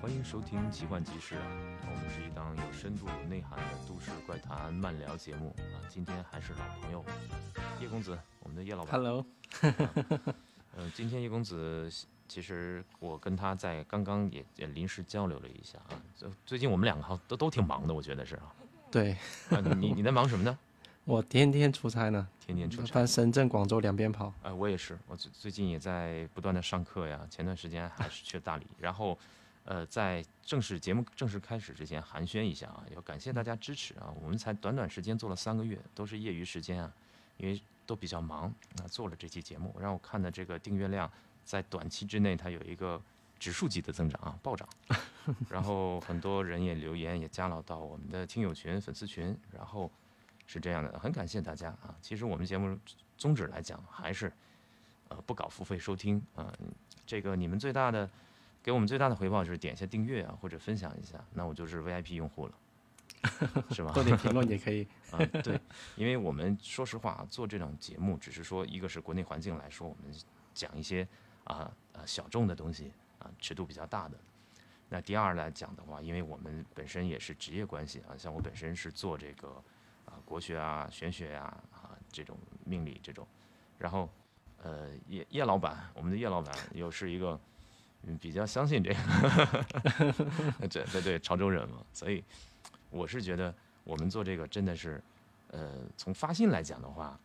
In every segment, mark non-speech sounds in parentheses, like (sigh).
欢迎收听《奇幻集市》啊，我们是一档有深度、有内涵的都市怪谈漫聊节目啊。今天还是老朋友叶公子，我们的叶老板。Hello，(laughs) 呃，今天叶公子其实我跟他在刚刚也也临时交流了一下啊。最最近我们两个都都挺忙的，我觉得是啊。对啊，你你在忙什么呢？(laughs) 我天天出差呢，天天出差。翻深圳、广州两边跑。呃，我也是，我最最近也在不断的上课呀。前段时间还是去大理，然后，呃，在正式节目正式开始之前寒暄一下啊，要感谢大家支持啊。我们才短短时间做了三个月，都是业余时间啊，因为都比较忙啊，做了这期节目，让我看的这个订阅量在短期之内它有一个指数级的增长啊，暴涨。(laughs) 然后很多人也留言，也加了到我们的听友群、粉丝群，然后。是这样的，很感谢大家啊！其实我们节目宗旨来讲，还是呃不搞付费收听啊。这个你们最大的给我们最大的回报就是点一下订阅啊，或者分享一下，那我就是 VIP 用户了，是吧？多点评论也可以 (laughs) 啊。对，因为我们说实话做这种节目，只是说一个是国内环境来说，我们讲一些啊啊小众的东西啊，尺度比较大的。那第二来讲的话，因为我们本身也是职业关系啊，像我本身是做这个。啊，国学啊，玄学呀，啊，这种命理这种，然后，呃，叶叶老板，我们的叶老板又是一个，嗯，比较相信这个，(laughs) 对对对，潮州人嘛，所以我是觉得我们做这个真的是，呃，从发心来讲的话，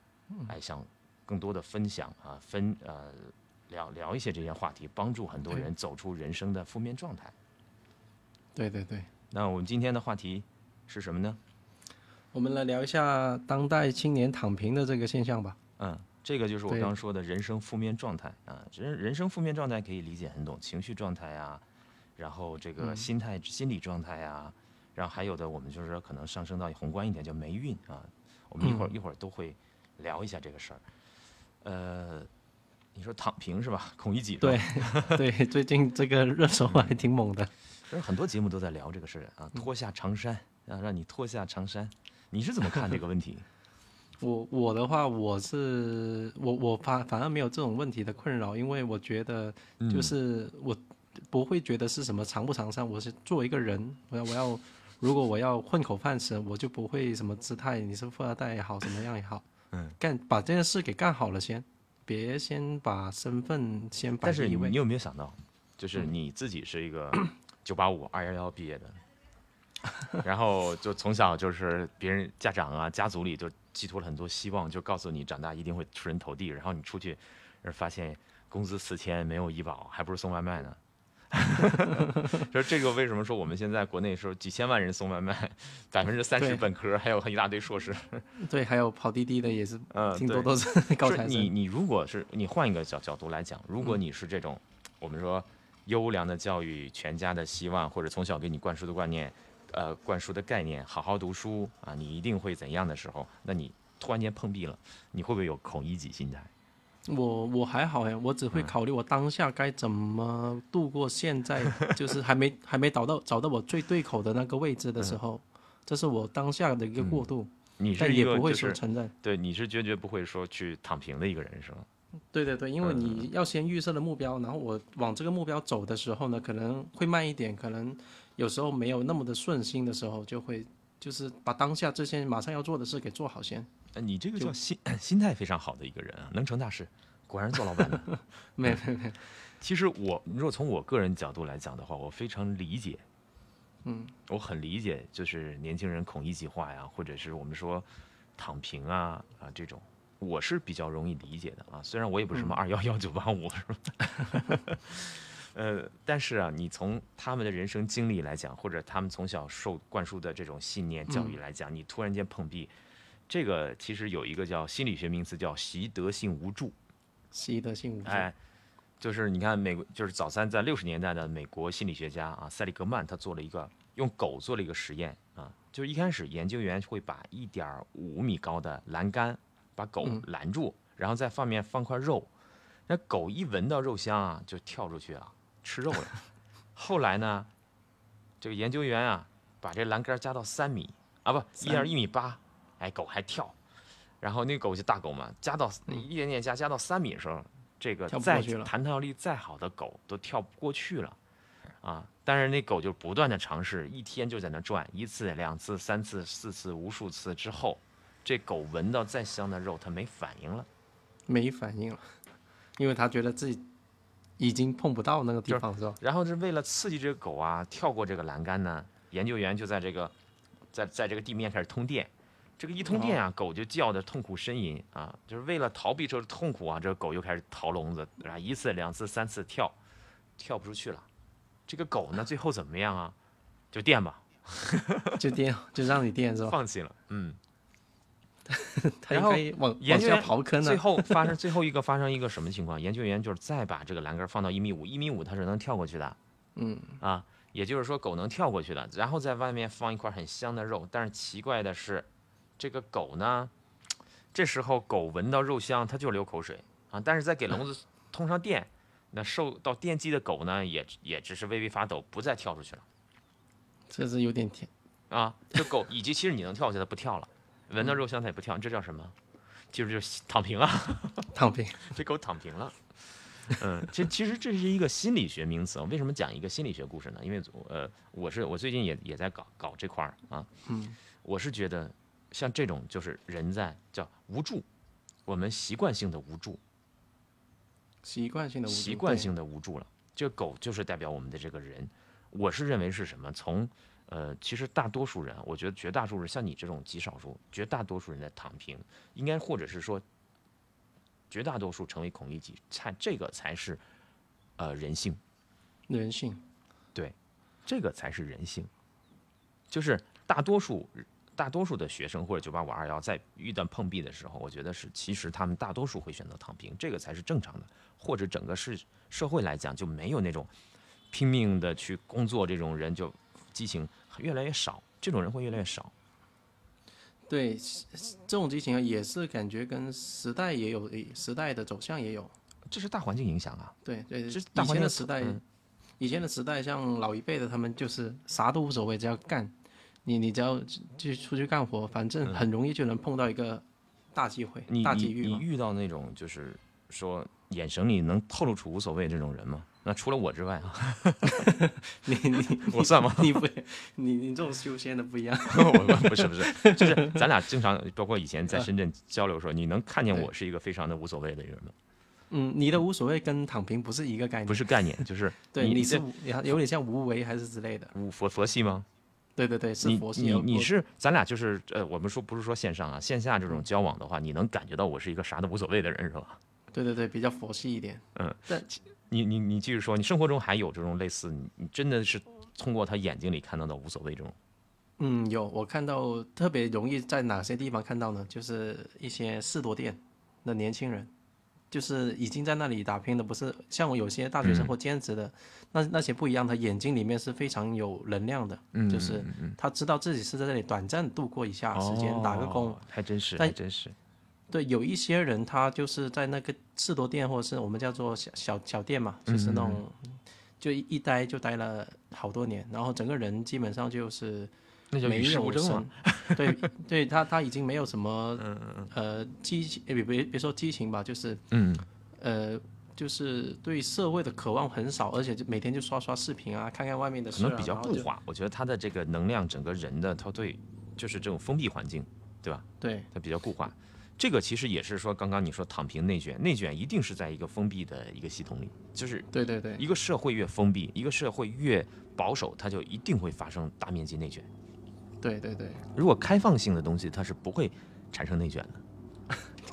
还想更多的分享啊，分呃聊聊一些这些话题，帮助很多人走出人生的负面状态。对对对。那我们今天的话题是什么呢？我们来聊一下当代青年躺平的这个现象吧。嗯，这个就是我刚刚说的人生负面状态啊。人人生负面状态可以理解很懂，情绪状态啊，然后这个心态、嗯、心理状态啊，然后还有的我们就是说可能上升到宏观一点叫霉运啊。我们一会儿、嗯、一会儿都会聊一下这个事儿。呃，你说躺平是吧？孔乙己 (laughs) 对对，最近这个热搜还挺猛的。其实很多节目都在聊这个事儿啊，脱下长衫啊，让你脱下长衫。你是怎么看这个问题？我我的话，我是我我反反而没有这种问题的困扰，因为我觉得就是我不会觉得是什么长不长衫，我是作为一个人，我要我要如果我要混口饭吃，我就不会什么姿态，你是富二代也好，怎么样也好，嗯，干把这件事给干好了先，别先把身份先摆第一位。你有没有想到，就是你自己是一个九八五二幺幺毕业的？然后就从小就是别人家长啊家族里就寄托了很多希望，就告诉你长大一定会出人头地。然后你出去，发现工资四千没有医保，还不如送外卖呢。说 (laughs) 这个为什么说我们现在国内说几千万人送外卖，百分之三十本科，还有一大堆硕士。对，还有跑滴滴的也是，嗯，挺多都是高材生。你你如果是你换一个角角度来讲，如果你是这种、嗯、我们说优良的教育、全家的希望，或者从小给你灌输的观念。呃，灌输的概念，好好读书啊，你一定会怎样的时候，那你突然间碰壁了，你会不会有孔乙己心态？我我还好呀，我只会考虑我当下该怎么度过现在，(laughs) 就是还没还没找到找到我最对口的那个位置的时候，嗯、这是我当下的一个过渡。嗯、你是也不会说承认、就是，对，你是绝对不会说去躺平的一个人，是吗？对对对，因为你要先预设的目标，然后我往这个目标走的时候呢，可能会慢一点，可能有时候没有那么的顺心的时候，就会就是把当下这些马上要做的事给做好先。呃，你这个叫心心态非常好的一个人啊，能成大事，果然做老板的。(laughs) 没有没有没有，其实我如果从我个人角度来讲的话，我非常理解，嗯，我很理解，就是年轻人孔乙己化呀，或者是我们说躺平啊啊这种。我是比较容易理解的啊，虽然我也不是什么二幺幺九八五，是吧？呃，但是啊，你从他们的人生经历来讲，或者他们从小受灌输的这种信念教育来讲，你突然间碰壁，这个其实有一个叫心理学名词叫习得性无助。习得性无助。哎，就是你看美国，就是早三在六十年代的美国心理学家啊，塞利格曼他做了一个用狗做了一个实验啊，就是一开始研究员会把一点五米高的栏杆。把狗拦住，嗯、然后在上面放块肉，那狗一闻到肉香啊，就跳出去了，吃肉了。后来呢，这个研究员啊，把这栏杆加到三米啊，不，一点一米八，哎，狗还跳。然后那狗就大狗嘛，加到一点点加，加到三米的时候，这个再弹跳力再好的狗都跳不过去了。啊，但是那狗就不断的尝试，一天就在那转，一次、两次、三次、四次、无数次之后，这狗闻到再香的肉，它没反应了。没反应了，因为它觉得自己已经碰不到那个地方，是吧？然后是为了刺激这个狗啊跳过这个栏杆呢，研究员就在这个在在这个地面开始通电。这个一通电啊，狗就叫的痛苦呻吟啊，就是为了逃避这个痛苦啊，这个狗又开始逃笼子，啊，一次、两次、三次跳，跳不出去了。这个狗呢，最后怎么样啊？就电吧，就电，就让你电是吧？(laughs) 放弃了。嗯，(laughs) 他然后往研究员刨坑呢。最后发生最后一个发生一个什么情况？研究员就是再把这个栏杆放到一米五，一米五它是能跳过去的。嗯，啊，也就是说狗能跳过去的，然后在外面放一块很香的肉。但是奇怪的是，这个狗呢，这时候狗闻到肉香，它就流口水啊。但是在给笼子通上电，那受到电击的狗呢，也也只是微微发抖，不再跳出去了这是有点甜。啊。这狗以及其实你能跳过去，它不跳了，闻到肉香它也不跳，这叫什么？就是就是躺平了。(laughs) 躺平。这狗躺平了。嗯，这其实这是一个心理学名词啊。为什么讲一个心理学故事呢？因为呃，我是我最近也也在搞搞这块儿啊。嗯，我是觉得像这种就是人在叫无助，我们习惯性的无助，习惯性的无助习惯性的无助了。这狗就是代表我们的这个人。我是认为是什么？从呃，其实大多数人，我觉得绝大多数人，像你这种极少数，绝大多数人在躺平，应该或者是说，绝大多数成为孔乙己，才这个才是呃人性，人性。对这个才是人性。就是大多数大多数的学生或者九八五二幺在遇到碰壁的时候，我觉得是其实他们大多数会选择躺平，这个才是正常的。或者整个是社会来讲就没有那种拼命的去工作这种人，就激情越来越少，这种人会越来越少。对，这种激情啊也是感觉跟时代也有时代的走向也有。这是大环境影响啊，对对，这以大环境前的时代，嗯以前的时代，像老一辈的他们就是啥都无所谓，只要干，你你只要去出去干活，反正很容易就能碰到一个大机会、大机遇嘛。你遇到那种就是说眼神里能透露出无所谓这种人吗？那除了我之外啊，(laughs) 你你 (laughs) 我算吗？你不，你你这种修仙的不一样。(laughs) 我不是不是，就是咱俩经常，包括以前在深圳交流的时候，你能看见我是一个非常的无所谓的人吗？嗯，你的无所谓跟躺平不是一个概念。不是概念，就是对，你这你是有点像无为还是之类的。无佛佛系吗？对对对，是佛系。你我你是咱俩就是呃，我们说不是说线上啊，线下这种交往的话，你能感觉到我是一个啥都无所谓的人是吧？对对对，比较佛系一点。嗯，但你你你继续说，你生活中还有这种类似，你你真的是通过他眼睛里看到的无所谓这种，嗯，有我看到特别容易在哪些地方看到呢？就是一些士多店的年轻人，就是已经在那里打拼的，不是像我有些大学生或兼职的，那那些不一样，他眼睛里面是非常有能量的，嗯就是他知道自己是在这里短暂度过一下时间，打个工。哦，还真是但还真是，对，有一些人他就是在那个士多店，或者是我们叫做小小小店嘛，就是那种就一一待就待了好多年，然后整个人基本上就是没有什。对，对他他已经没有什么 (laughs) 呃激情，别别别说激情吧，就是嗯，呃就是对社会的渴望很少，而且就每天就刷刷视频啊，看看外面的事啊，可能比较固化。我觉得他的这个能量，整个人的他对就是这种封闭环境，对吧？对他比较固化。这个其实也是说，刚刚你说躺平内卷，内卷一定是在一个封闭的一个系统里，就是对对对一个社会越封闭，一个社会越保守，它就一定会发生大面积内卷。对对对，如果开放性的东西，它是不会产生内卷的。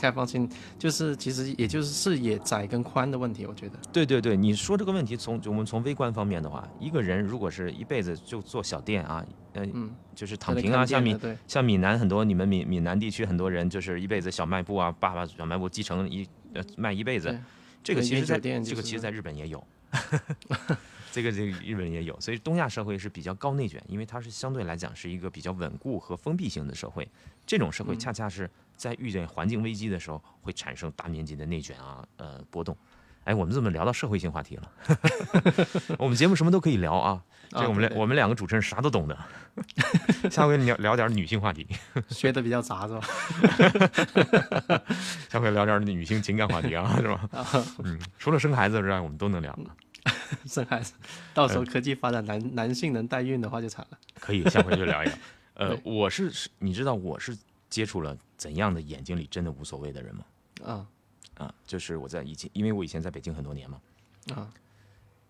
开放性就是其实也就是视野窄跟宽的问题，我觉得。对对对，你说这个问题从，我们从微观方面的话，一个人如果是一辈子就做小店啊，呃，嗯，就是躺平啊，像闽像闽南很多你们闽闽南地区很多人就是一辈子小卖部啊，爸爸小卖部继承一呃卖一辈子，这个其实在这个其实在日本也有，(laughs) 这个这个日本也有，所以东亚社会是比较高内卷，因为它是相对来讲是一个比较稳固和封闭性的社会，这种社会恰恰是在遇见环境危机的时候会产生大面积的内卷啊，呃波动。哎，我们怎么聊到社会性话题了？(laughs) 我们节目什么都可以聊啊，这个我们两、我们两个主持人啥都懂的。(laughs) 下回聊聊点女性话题，学的比较杂是吧？(laughs) 下回聊点女性情感话题啊，是吧？嗯，除了生孩子之外，我们都能聊。生孩子，到时候科技发展，男男性能代孕的话就惨了。可以，下回就聊一聊。呃，我是是，你知道我是接触了怎样的眼睛里真的无所谓的人吗？啊啊，就是我在以前，因为我以前在北京很多年嘛，啊，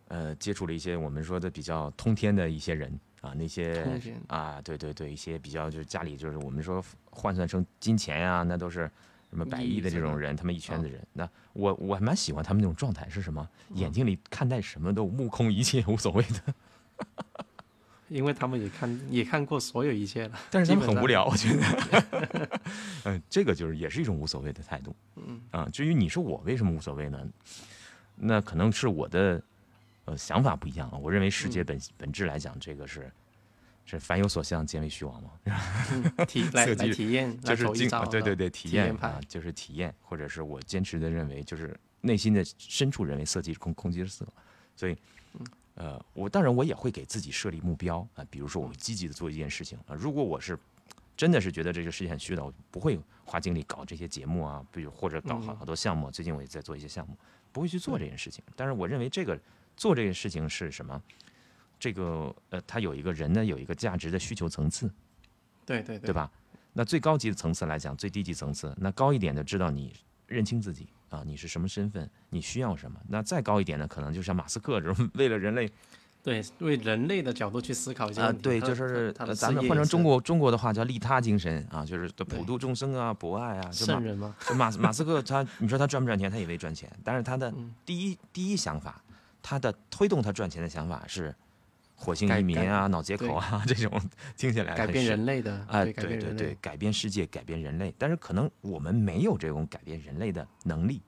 呃，接触了一些我们说的比较通天的一些人啊，那些啊，对对对，一些比较就是家里就是我们说换算成金钱呀、那都是什么百亿的这种人，他们一圈子人。那我我还蛮喜欢他们那种状态，是什么？眼睛里看待什么都目空一切，无所谓的。因为他们也看也看过所有一切了，但是他们很无聊，我觉得。(laughs) (laughs) 嗯，这个就是也是一种无所谓的态度。嗯啊，至于你说我为什么无所谓呢？那可能是我的呃想法不一样啊。我认为世界本、本质来讲，这个是是凡有所向，皆为虚妄嘛。嗯体来 (laughs) 来体验，来就是经投一招啊对对对，体体验啊，就是体验，或者是我坚持的认为，就是内心的深处认为色即是空，空即是色，所以。呃，我当然我也会给自己设立目标啊，比如说我们积极的做一件事情啊。如果我是真的是觉得这个事情很虚的，我不会花精力搞这些节目啊，比如或者搞好好多项目。最近我也在做一些项目，不会去做这件事情。但是我认为这个做这件事情是什么？这个呃，它有一个人呢有一个价值的需求层次，对对对吧？那最高级的层次来讲，最低级层次，那高一点的知道你认清自己啊，你是什么身份，你需要什么。那再高一点呢，可能就像马斯克这种，为了人类对，为人类的角度去思考一下啊。对，他就是他的呃咱们换成中国中国的话叫利他精神啊，就是普度众生啊，博爱啊，圣人嘛，就马马斯克他，你说他赚不赚钱？他也为赚钱，但是他的嗯第一第一想法，他的推动他赚钱的想法是火星移民啊、脑接口啊 (laughs) 这种，听起来改变人类的，啊，对，对对，，改变世界，改变人类。但是可能我们没有这种改变人类的能力，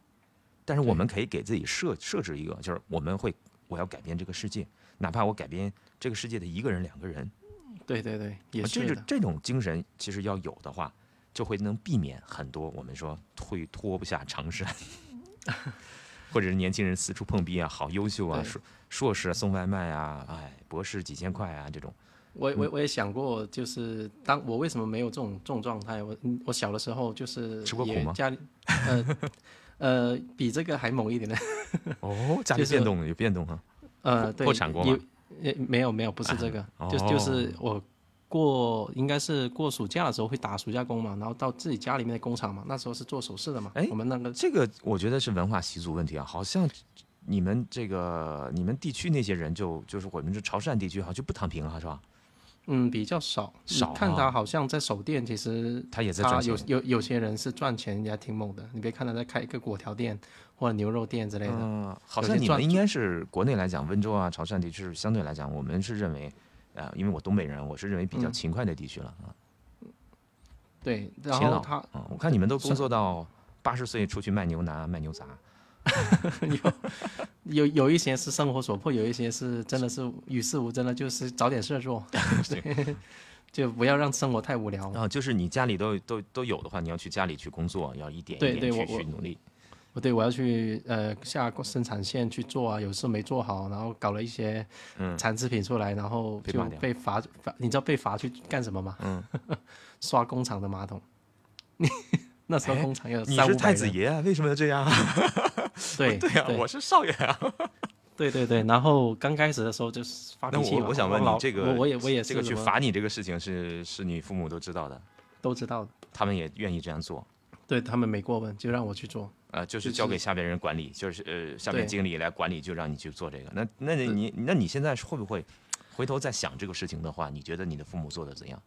但是我们可以给自己设设置一个，就是我们会我要改变这个世界，哪怕我改变这个世界的一个人、两个人，对对对，也是这种这种精神其实要有的话，就会能避免很多我们说会脱不下长衫，(laughs) 或者是年轻人四处碰壁啊，好优秀啊，对硕硕士啊送外卖啊，哎，博士几千块啊这种。我我我也想过，就是当我为什么没有这种这种状态？我嗯我小的时候就是吃过苦吗家里呃呃比这个还猛一点的，哦，(laughs) 家里变动了有变动啊。呃对，破产过吗有？也没有没有，不是这个，就就是我过应该是过暑假的时候会打暑假工嘛，然后到自己家里面的工厂嘛，那时候是做首饰的嘛，哎我们那个这个我觉得是文化习俗问题啊，好像你们这个你们地区那些人就就是我们这潮汕地区好像就不躺平了是吧？嗯比较少，少啊看他好像在手店，其实他也在赚钱有。有有些人是赚钱人家挺猛的，你别看他在开一个果条店或者牛肉店之类的，嗯，好像你们应该是国内来讲，温州啊、潮汕地区是相对来讲，我们是认为，呃，因为我东北人，我是认为比较嗯勤快的地区了啊，对，然后他嗯。我看你们都工作到八十岁出去卖牛腩、卖牛杂，(laughs) 有有有一些是生活所迫，有一些是真的是与世无争的，就是找点事儿做，(laughs) 对，就不要让生活太无聊。啊，就是你家里都都都有的话，你要去家里去工作，要一点一对点去努力。我对我要去呃下生产线去做啊，有时候没做好，然后搞了一些嗯残次品出来，然后就被罚罚，你知道被罚去干什么吗？嗯，(laughs) 刷工厂的马桶。那时候哎工厂有你是太子爷啊？为什么要这样啊？对 (laughs) 对呀，我是少爷啊。(laughs) 对对对，然后刚开始的时候就是发那脾气嘛。我我想问你老这个我我也我也是这个去罚你这个事情是是你父母都知道的，都知道的，他们也愿意这样做。对他们没过问，就让我去做。呃，就是交给下边人管理，就是呃下边经理来管理，就让你去做这个。那那你你那你现在会不会回头再想这个事情的话，你觉得你的父母做的怎样？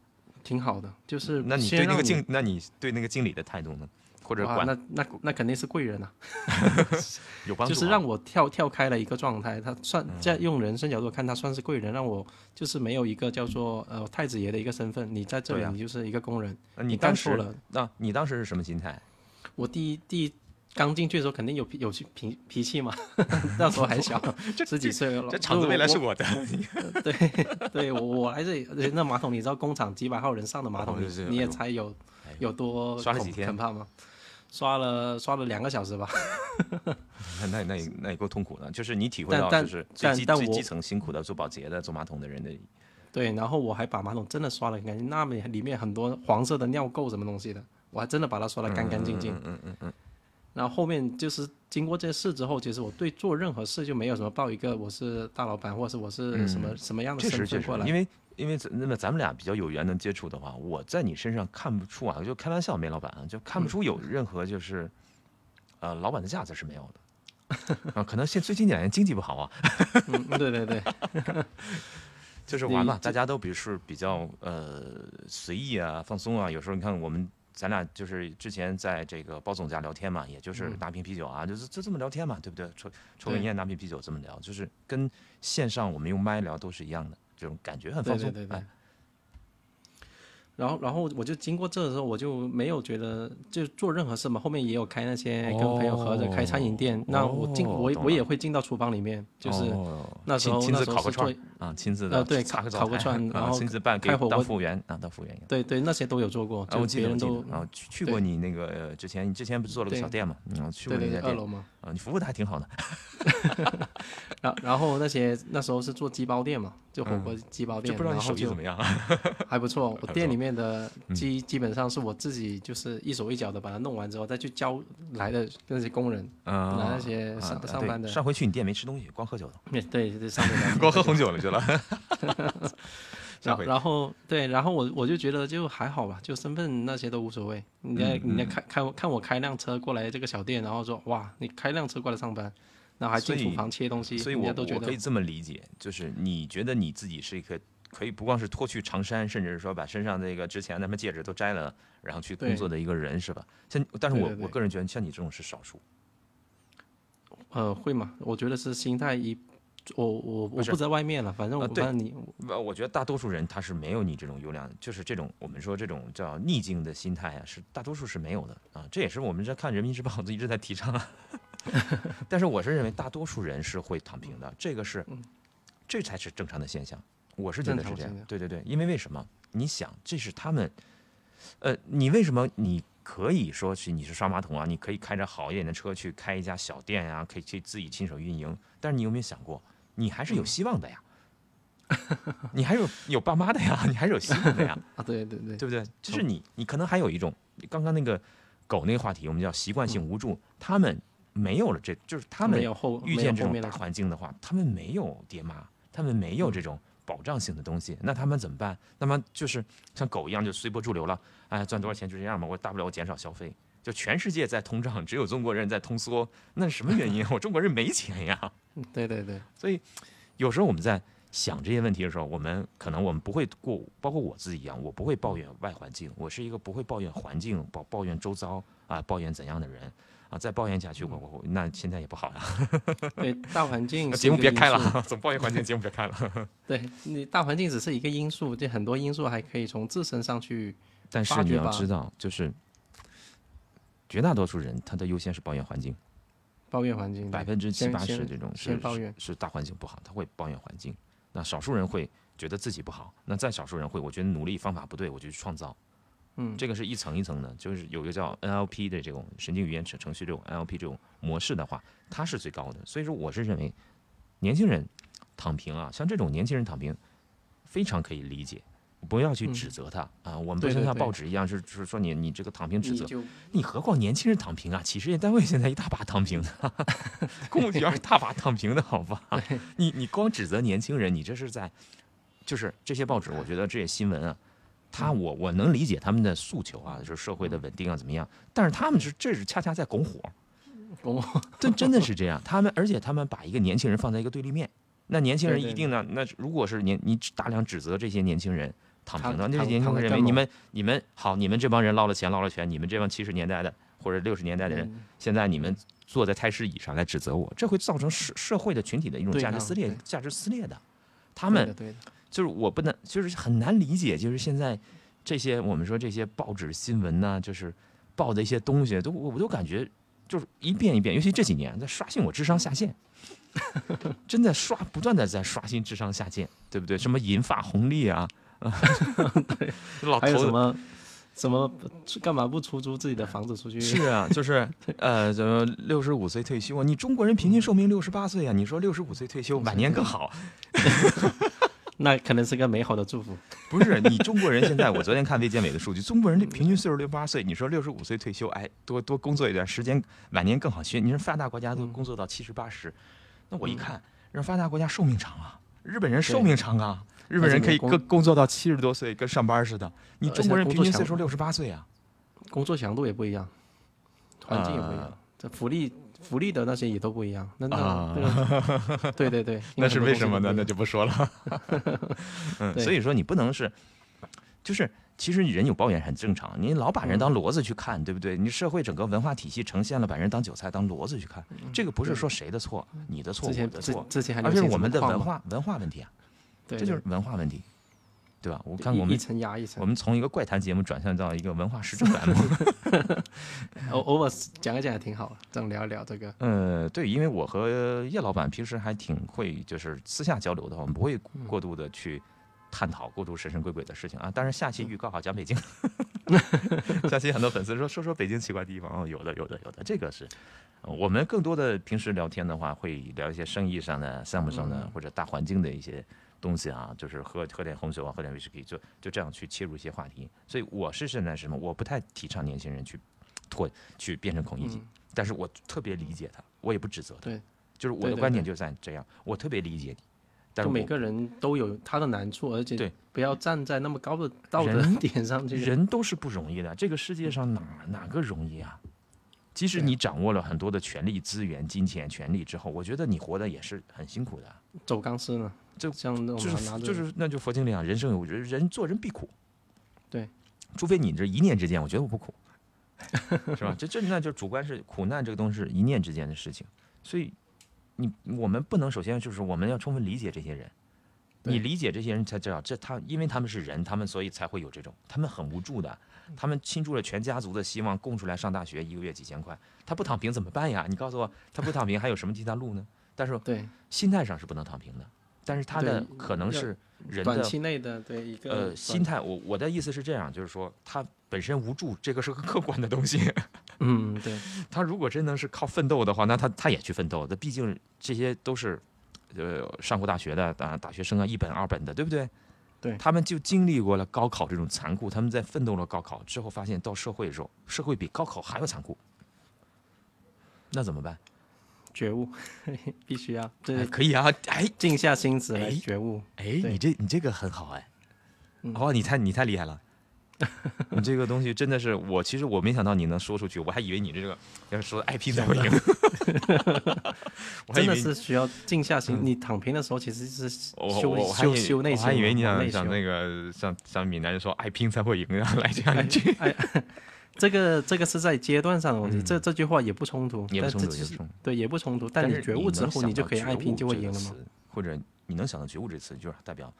挺好的，就是那你对那个经，那你对那个经理的态度呢？或者，管那那那肯定是贵人啊 (laughs) (laughs) 有帮助啊？就是让我跳跳开了一个状态。他算嗯在用人生角度看，他算是贵人，让我就是没有一个叫做呃太子爷的一个身份。你在这里，你就是一个工人。那你当时错了，那你当时是什么心态？我第一第一刚进去的时候，肯定有脾有脾脾气嘛，(laughs) 那时候还小，(laughs) 十几岁了。这厂子未来是我我的，对 (laughs) 对，我我来这里，那马桶你知道工厂几百号人上的马桶，你也猜有哎有多恐刷了几天可怕吗？刷了刷了两个小时吧。那那那也那也够痛苦的。就是你体会到，就是最最基层辛苦的做保洁的、做马桶的人的对，然后我还把马桶真的刷了很干净，那里里面很多黄色的尿垢什么东西的，我还真的把它刷的干干净净。嗯嗯嗯后后面就是经过这事之后，其实我对做任何事就没有什么抱一个我是大老板，或者是我是什么、什么样的身份过，来。因为因为咱那么咱们俩比较有缘能接触的话，我在你身上看不出啊，就开玩笑，梅老板啊，就看不出有任何就是，呃，老板的架子是没有的。(laughs) 啊，可能现最近两年经济不好啊，嗯，对对对，(laughs) 就是玩嘛，大家都比是比较呃随意啊、放松啊。有时候你看我们咱俩就是之前在这个包总家聊天嘛，也就是拿瓶啤酒啊，就是就这么聊天嘛，对不对？抽抽根烟，拿瓶啤酒这么聊，就是跟线上我们用麦聊都是一样的，这种感觉很放松。对对对对哎然后然后我就经过这的时候，我就没有觉得就做任何事嘛。后面也有开那些跟朋友合着开餐饮店，那我进哦我我也会进到厨房里面，就是哦那时候亲亲自那时候是烤个串做啊，亲自的呃对烤个串 (laughs) 然后亲自办给开火锅当服务员啊，当服务员。对对那些都有做过，啊，就我记得，我别人都记得，啊，去去过你那个呃之前，你之前不是做了个小店嘛？然后，去过那家店二楼嘛。啊，你服务的还挺好的。(laughs) 然然后那些那时候是做鸡包店嘛，就火锅鸡包店，就不知道你手艺怎么样啊？(laughs) 还不错。我店里面的嗯鸡基本上是我自己就是一手一脚的把它弄完之后，再去教来的那些工人，啊来那些上啊上班的。上回去你店没吃东西，光喝酒的，(laughs) 对对，上面的光喝红酒了去了。下然后对，然后我我就觉得就还好吧，就身份那些都无所谓。你在、嗯你在开开看我开辆车过来这个小店，然后说哇，你开辆车过来上班，然后还进厨房切东西，所以我都觉得我可以这么理解，就是你觉得你自己是一个可以不光是脱去长衫，甚至是说把身上那个之前那什么戒指都摘了，然后去工作的一个人是吧？像但是我我个人觉得像你这种是少数。呃会吗？我觉得是心态一，我我我不在外面了，反正我啊对你呃，我觉得大多数人他是没有你这种优良，就是这种我们说这种叫逆境的心态啊，是大多数是没有的啊。这也是我们在看人民日报一直在提倡啊。(laughs) 但是我是认为大多数人是会躺平的，这个是，这才是正常的现象。我是觉得是这样。对对对，因为为什么？你想，这是他们，呃，你为什么你可以说去你是刷马桶啊？你可以开着好一点的车去开一家小店呀、可以去自己亲手运营。但是你有没有想过，你还是有希望的呀？你还有有爸妈的呀，你还是有希望的呀，(laughs) 啊对对对，对不对？就是你，你可能还有一种，刚刚那个狗那个话题，我们叫习惯性无助，他们没有了这，就是他们遇见这种大环境的话，他们没有爹妈，他们没有这种保障性的东西，那他们怎么办？那么就是像狗一样就随波逐流了，哎，赚多少钱就这样吧，我大不了我减少消费。就全世界在通胀，只有中国人在通缩，那是什么原因？(laughs) 我中国人没钱呀。嗯对对对，所以有时候我们在想这些问题的时候，我们可能我们不会过，包括我自己一样，我不会抱怨外环境，我是一个不会抱怨环境、抱抱怨周遭啊、抱怨怎样的人啊，再抱怨下去，我我我那现在也不好呀。(laughs) 对大环境节目别开了总抱怨环境，节目别开了。(laughs) 对你大环境只是一个因素，这很多因素还可以从自身上去。但是你要知道，就是绝大多数人他的优先是抱怨环境，抱怨环境，百分之七八十这种是抱怨是是大环境不好，他会抱怨环境。那少数人会觉得自己不好，那再少数人会，我觉得努力方法不对，我就去创造。嗯，这个是一层一层的，就是有一个叫 NLP 的这种神经语言程程序这种 NLP 这种模式的话，它是最高的。所以说，我是认为年轻人躺平啊，像这种年轻人躺平，非常可以理解，不要去指责他、啊。我们不对对对像像报纸一样是是说你你这个躺平指责，你你何况年轻人躺平啊？企事业单位现在一大把躺平的，(laughs) 公务员大把躺平的好吧？你你光指责年轻人，你这是在，就是这些报纸，我觉得这些新闻啊，他我我能理解他们的诉求啊，就是社会的稳定啊怎么样，但是他们是这是恰恰在拱火，(laughs) 拱火真真的是这样。他们而且他们把一个年轻人放在一个对立面，那年轻人一定呢，那如果是年你大量指责这些年轻人。躺平了，那些躺躺年轻人认为你们你们好，你们这帮人捞了钱捞了权，你们这帮七十年代的或者六十年代的人，嗯现在你们坐在太师椅上来指责我，这会造成社社会的群体的一种价值撕裂，价值撕裂的。他们就是我不能，就是很难理解，就是现在这些我们说这些报纸新闻呢、就是报的一些东西，都我我都感觉就是一遍一遍，尤其这几年在刷新我智商下限，真的刷不断的在刷新智商下限，对不对？什么银发红利啊，(laughs) 老头子还有什么什么干嘛不出租自己的房子出去？是啊，就是呃，怎么六十五岁退休啊？你中国人平均寿命六十八岁啊，你说六十五岁退休，晚年更好，(laughs) 那可能是个美好的祝福。不是你中国人现在，我昨天看卫健委的数据，(laughs) 中国人的平均岁数六十八岁，你说六十五岁退休，哎，多多工作一段时间，晚年更好学。你说发达国家都工作到七十八十，那我一看，人发达国家寿命长啊，日本人寿命长啊，日本人可以工工作到七十多岁，跟上班似的。你中国人平均岁数六十八岁啊，工作强度也不一样，环境也不一样，这福利。福利的那些也都不一样，那那那个，(laughs) 对对对，(laughs) 那是为什么呢？那就不说了。(laughs) 嗯，所以说你不能是，就是其实人有抱怨很正常，你老把人当骡子去看，对不对？你社会整个文化体系呈现了把人当韭菜当骡子去看，这个不是说谁的错，你的错，我的错，而是我们的文化文化问题啊，这就是文化问题。对吧？我看我们一层压一层，我们从一个怪谈节目转向到一个文化实证栏目，(laughs) 偶偶尔讲一讲也挺好，这样聊一聊这个。呃，对，因为我和叶老板平时还挺会，就是私下交流的话，我们不会过度的去探讨过度神神鬼鬼的事情啊。当然下期预告好讲北京，(laughs) 下期很多粉丝说说说北京奇怪地方哦，有的有的有的，这个是我们更多的平时聊天的话，会聊一些生意上的、项目上的或者大环境的一些。东西啊，就是喝喝点红酒啊，喝点威士忌，就就这样去切入一些话题。所以我是现在什么？我不太提倡年轻人去脱去变成孔乙己，但是我特别理解他，我也不指责他。对，就是我的观点就在这样，我特别理解你。但是每个人都有他的难处，而且对，不要站在那么高的道德点上去。人都是不容易的，这个世界上哪哪个容易啊？即使你掌握了很多的权力、资源、金钱、权力之后，我觉得你活的也是很辛苦的。走钢丝呢？就像那种就是就是，那就佛经里讲，人生有人人做人必苦，对，除非你这一念之间，我觉得我不苦，是吧？这这那就主观是苦难这个东西是一念之间的事情，所以你我们不能首先就是我们要充分理解这些人，你理解这些人才知道，这他因为他们是人，他们所以才会有这种，他们很无助的，他们倾注了全家族的希望供出来上大学，一个月几千块，他不躺平怎么办呀？你告诉我，他不躺平还有什么其他路呢？但是对心态上是不能躺平的。但是他的可能是人的短期内的对一个呃心态，我我的意思是这样，就是说他本身无助，这个是个客观的东西。嗯，(laughs) 对。他如果真能是靠奋斗的话，那他他也去奋斗。那毕竟这些都是呃上过大学的啊大学生啊，一本二本的，对不对？对。他们就经历过了高考这种残酷，他们在奋斗了高考之后，发现到社会的时候，社会比高考还要残酷。那怎么办？觉悟，(laughs) 必须要对，可以啊，哎，静下心思来觉悟。哎，你这你这个很好哎，哦，你太你太厉害了，你这个东西真的是我，其实我没想到你能说出去，我还以为你这个要是说 IP 才会赢，(laughs) 真的是需要静下心。你躺平的时候其实是修修修内心，我还以为你想想那个像像闽南人说爱拼才会赢啊，(laughs) 来这样一句。(laughs) 这个这个是在阶段上的东西，这这句话也不冲突，也不冲突，对，也不冲突。但你觉悟之后，你就可以爱拼，就会赢了吗？或者你能想到觉悟这词，就是代表，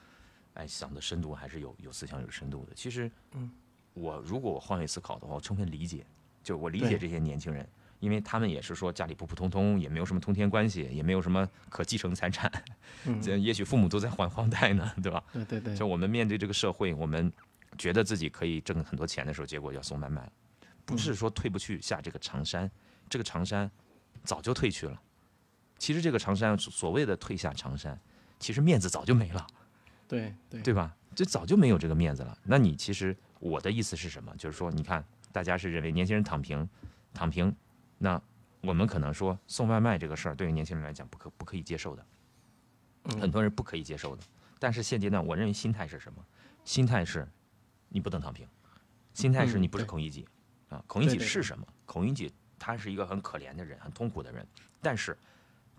哎，想的深度还是有有思想有深度的。其实，嗯，我如果我换位思考的话，我充分理解，就我理解这些年轻人，因为他们也是说家里普普通通，也没有什么通天关系，也没有什么可继承财产，嗯，(laughs) 也许父母都在还房贷呢，对吧？对对对。就我们面对这个社会，我们觉得自己可以挣很多钱的时候，结果要送外卖。不是说退不去下这个长山，这个长山早就退去了。其实这个长山所谓的退下长山，其实面子早就没了。对对，对吧？这早就没有这个面子了。那你其实我的意思是什么？就是说，你看，大家是认为年轻人躺平，躺平，那我们可能说送外卖这个事儿对于年轻人来讲不可不可以接受的，很多人不可以接受的。但是现阶段，我认为心态是什么？心态是，你不能躺平，心态是你不是孔乙己。啊，孔乙己是什么？孔乙己他是一个很可怜的人，很痛苦的人，但是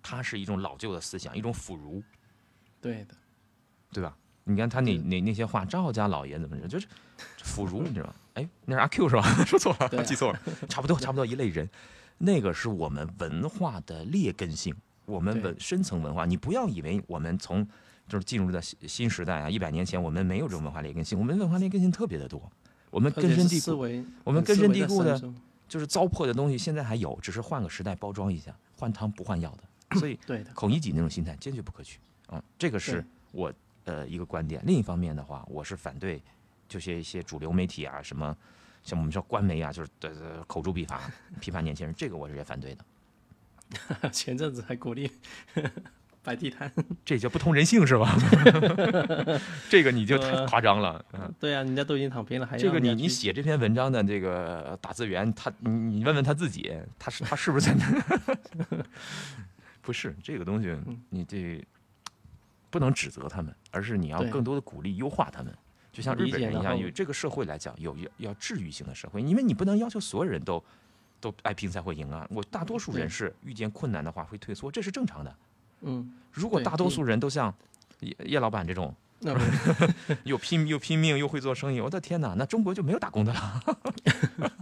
他是一种老旧的思想，一种腐儒。对的，对吧？你看他那那那些话，赵家老爷怎么着，就是腐儒，你知道吗？哎，那是阿 Q 是吧？(laughs) 说错了，记错了，差不多差不多一类人。那个是我们文化的劣根性，我们文深层文化。你不要以为我们从就是进入到新新时代啊，一百年前我们没有这种文化劣根性，我们文化劣根性特别的多。我们根深蒂固，我们根深蒂固的，就是糟粕的东西，现在还有，只是换个时代包装一下，换汤不换药的。(coughs) 所以，孔乙己那种心态坚决不可取啊！这个是我呃一个观点。另一方面的话，我是反对，就是一些主流媒体啊，什么像我们说官媒啊，就是对对口诛笔伐，批判年轻人，这个我是也反对的。(laughs) 前阵子还鼓励 (laughs) 摆地摊。这叫不通人性是吧？(laughs) 这个你就太夸张了。嗯，对啊，人家都已经躺平了，还这个你你写这篇文章的这个打字员，他你你问问他自己，他是他是不是在那？不是这个东西，你这不能指责他们，而是你要更多的鼓励优化他们。就像日理本人一样，有这个社会来讲，有要要治愈性的社会，因为你不能要求所有人都都爱拼才会赢啊。我大多数人是遇见困难的话会退缩，这是正常的。嗯，如果大多数人都像叶叶老板这种 (laughs) 那 (laughs) 又拼又拼命又会做生意，我的天哪，那中国就没有打工的了，(laughs)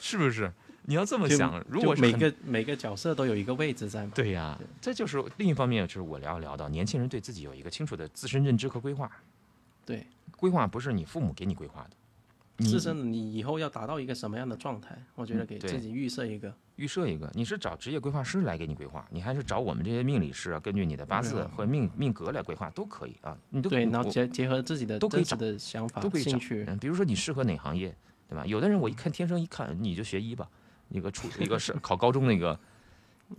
是不是？你要这么想，如果每个每个角色都有一个位置在嘛。对呀，这就是另一方面，就是我要聊到年轻人对自己有一个清楚的自身认知和规划。对，规划不是你父母给你规划的，你自身的你以后要达到一个什么样的状态，我觉得给自己预设一个。预设一个，你是找职业规划师来给你规划，你还是找我们这些命理师啊，根据你的八字对啊或命命格来规划都可以啊。你都对，然后结结合自己的都可以的想法都可、以找兴趣，嗯，比如说你适合哪行业，对吧？有的人我一看天生一看你就学医吧，一个初一个是考高中那个，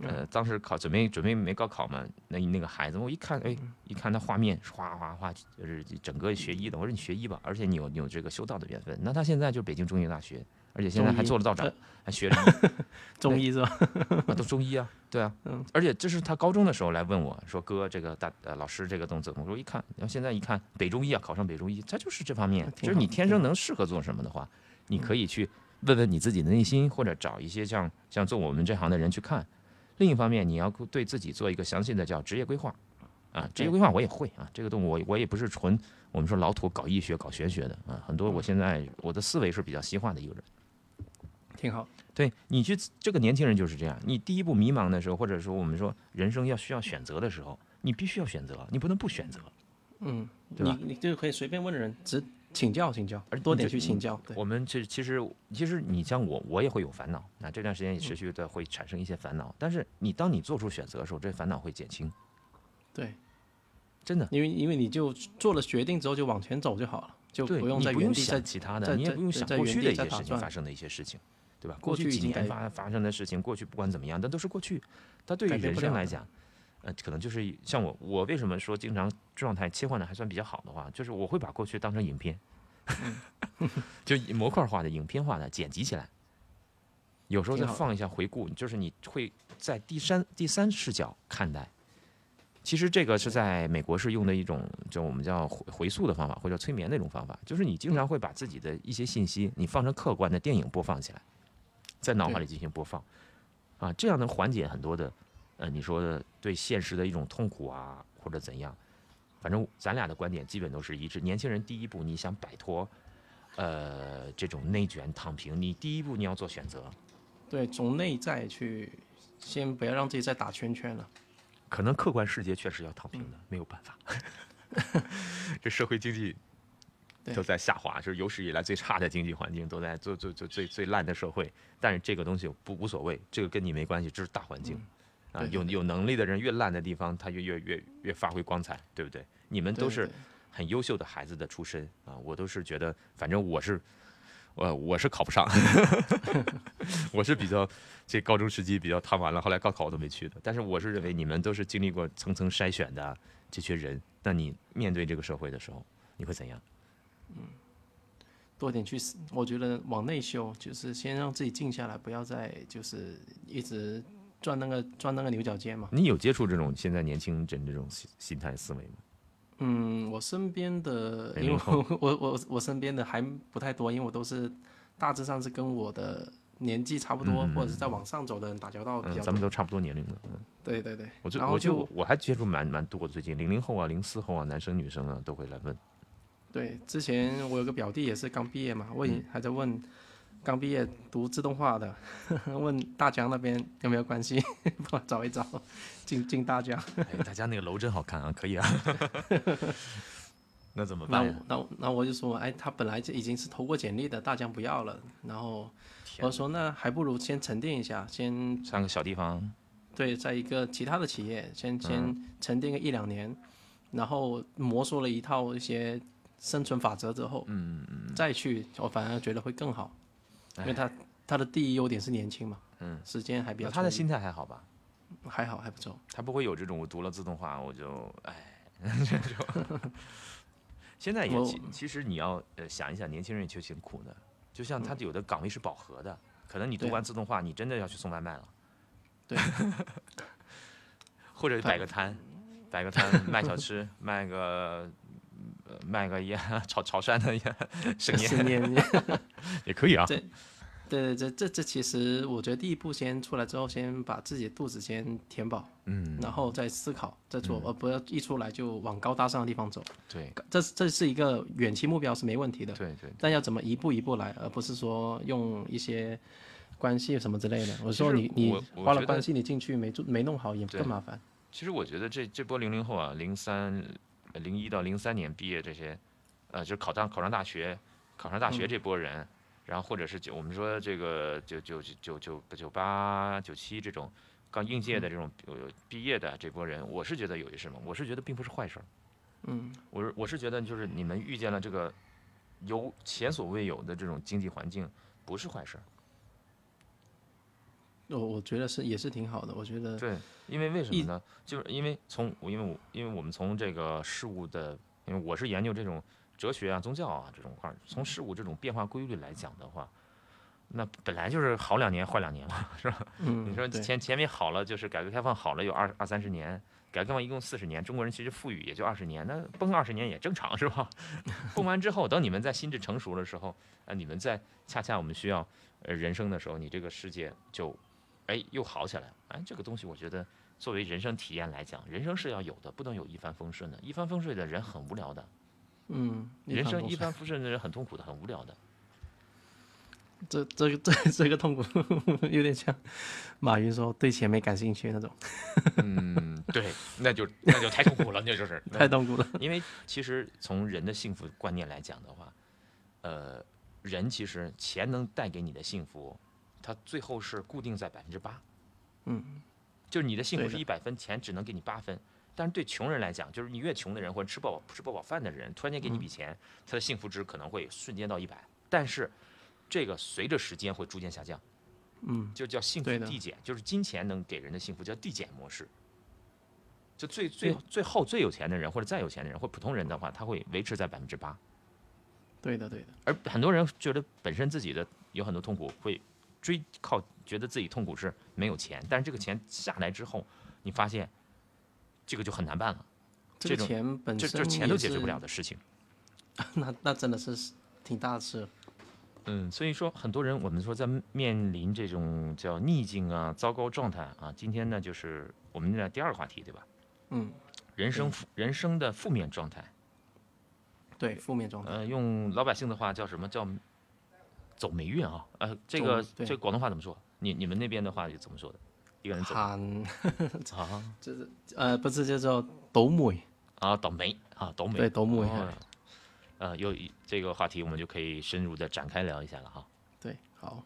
呃，当时考准备准备没高考嘛，那那个孩子我一看，哎，一看他画面哗哗哗，就是整个学医的，我说你学医吧，而且你有你有这个修道的缘分，那他现在就北京中医大学，而且现在还做了道长呃，还学。(laughs) 中医是吧？啊，都中医啊，对啊，(laughs) 嗯而且这是他高中的时候来问我说：“哥，这个大呃老师这个动作，我说一看，然后现在一看北中医啊，考上北中医，他就是这方面，就是你天生能适合做什么的话，你可以去问问你自己的内心，或者找一些像像做我们这行的人去看。另一方面，你要对自己做一个详细的叫职业规划啊，职业规划我也会啊，这个东西我我也不是纯我们说老土搞医学搞玄学的啊，很多我现在我的思维是比较西化的一个人。挺好。对你去这个年轻人就是这样，你第一步迷茫的时候，或者说我们说人生要需要选择的时候，你必须要选择，你不能不选择。嗯，对吧你你就可以随便问人，只请教请教，而多点去请教。对，我们这其实其实你像我，我也会有烦恼，那这段时间也持续的会产生一些烦恼，但是你当你做出选择的时候，这烦恼会减轻，对，真的。因为因为你就做了决定之后就往前走就好了，就，不用再不用在原地再想其他的，你也不用想过去的一些事情发生的一些事情，对吧？过去几年发发生的事情，过去不管怎么样，但都是过去。它对于人生来讲，呃，可能就是像我，我为什么说经常状态切换的还算比较好的话，就是我会把过去当成影片，(laughs) 就模块化的、影片化的剪辑起来，有时候再放一下回顾，就是你会在第三第三视角看待。其实这个是在美国是用的一种，就我们叫回回溯的方法，或者催眠的一种方法，就是你经常会把自己的一些信息，你放成客观的电影播放起来，在脑海里进行播放，啊，这样能缓解很多的，呃，你说的对现实的一种痛苦啊，或者怎样。反正咱俩的观点基本都是一致。年轻人第一步，你想摆脱，呃，这种内卷躺平，你第一步你要做选择。对从内在去，先不要让自己再打圈圈了。可能客观世界确实要躺平的，没有办法。(laughs) 这社会经济都在下滑，就是有史以来最差的经济环境，都在最最最最最烂的社会。但是这个东西不无所谓，这个跟你没关系，这是大环境。啊，有有能力的人越烂的地方，他越越越越发挥光彩，对不对？你们都是很优秀的孩子的出身啊，我都是觉得，反正我是，我我是考不上，(laughs) 我是比较这高中时期比较贪玩了，后来高考我都没去的。但是我是认为你们都是经历过层层筛选的这群人，那你面对这个社会的时候，你会怎样？嗯多点去思，我觉得往内修，就是先让自己静下来，不要再就是一直转那个转那个牛角尖嘛。你有接触这种现在年轻人这种心心态思维吗？嗯，我身边的，因为我我我我身边的还不太多，因为我都是大致上是跟我的年纪差不多，或者是在往上走的人打交道比嗯，较多。咱们都差不多年龄了。嗯对对对，我就然后就我就我还接触蛮蛮多的，最近零零后啊、零四后啊，男生女生啊都会来问。对，之前我有个表弟也是刚毕业嘛，问嗯还在问刚毕业读自动化的，(laughs) 问大疆那边有没有关系，(laughs) 帮我找一找，进进大疆。哎，大家那个楼真好看啊，可以啊。(laughs) 那怎么办呀？那我那我就说，哎，他本来就已经是投过简历的，大疆不要了。然后我说，那还不如先沉淀一下，先上个小地方，对，在一个其他的企业先先沉淀个一两年，然后摸索了一套一些生存法则之后，嗯嗯再去，我反而觉得会更好，因为他他的第一优点是年轻嘛，嗯，时间还比较他的心态还好吧？还好还不错。他不会有这种我读了自动化我就哎这种。(laughs) 现在也其其实你要呃想一想，年轻人也挺苦的，就像他有的岗位是饱和的，可能你读完自动化，你真的要去送外卖了，对，(laughs) 或者摆个摊，摆个摊卖小吃，卖个。呃卖个烟，(laughs) 潮潮汕的烟，生是烟 (laughs) 也可以啊。对对对，这这这其实我觉得第一步先出来之后，先把自己的肚子先填饱，嗯，然后再思考再做，而不要一出来就往高大上的地方走。对这这是一个远期目标是没问题的，对对，但要怎么一步一步来，而不是说用一些关系什么之类的。我说你你花了关系，你进去没做没弄好也对更麻烦。其实我觉得这这波零零后啊，零三、零一到零三年毕业这些，呃，就是考上考上大学，考上大学这波人，然后或者是九我们说这个九九九九九八九七这种刚应届的这种呃毕业的这波人，我是觉得有一什么，我是觉得并不是坏事儿。嗯，我是我是觉得就是你们遇见了这个有前所未有的这种经济环境，不是坏事儿。我我觉得是也是挺好的。我觉得对，因为为什么呢？就是因为从我因为我因为我们从这个事物的，因为我是研究这种哲学啊、宗教啊这种块儿，从事物这种变化规律来讲的话，那本来就是好两年坏两年嘛，是吧？(laughs) 嗯，你说前前面好了，就是改革开放好了有二二三十年，改革开放一共四十年，中国人其实富裕也就二十年，那崩二十年也正常是吧？(laughs) 崩完之后，等你们在心智成熟的时候，呃，你们在恰恰我们需要呃人生的时候，你这个世界就哎又好起来了。哎，这个东西我觉得作为人生体验来讲，人生是要有的，不能有一帆风顺的。一帆风顺的人很无聊的，嗯，人生一帆风顺的人很痛苦的，很无聊的。(laughs) 这这个这这个痛苦 (laughs) 有点像马云说对钱没感兴趣那种，(laughs) 嗯，对，那就那就太痛苦了，那就是太痛苦了。因为其实从人的幸福观念来讲的话，呃，人其实钱能带给你的幸福，它最后是固定在百分之八。嗯，就是你的幸福是一百分，钱只能给你八分。但是对穷人来讲，就是你越穷的人或者吃不饱吃不饱饭的人，突然间给你一笔钱，他的幸福值可能会瞬间到一百。但是这个随着时间会逐渐下降，嗯，就叫幸福递减，就是金钱能给人的幸福叫递减模式。就最最最后最有钱的人或者再有钱的人或普通人的话，他会维持在百分之八。对的对的，而很多人觉得本身自己的有很多痛苦，会追靠觉得自己痛苦是没有钱，但是这个钱下来之后，你发现这个就很难办了，这种钱本身这这钱都解决不了的事情。(laughs) 那那真的是挺大的事。嗯，所以说很多人我们说在面临这种叫逆境啊、糟糕状态啊，今天呢就是我们的第二个话题，对吧？嗯，人生负人生的负面状态，对，负面状态。呃，用老百姓的话叫什么叫走霉运啊？呃，这个这个广东话怎么说？你你们那边的话是怎么说的？一个人走喊 (laughs) 啊 (laughs) 就是呃不是叫做倒霉，啊，倒霉啊，倒霉。对倒霉哦 (laughs) 呃，有一这个话题，我们就可以深入的展开聊一下了哈。对，好，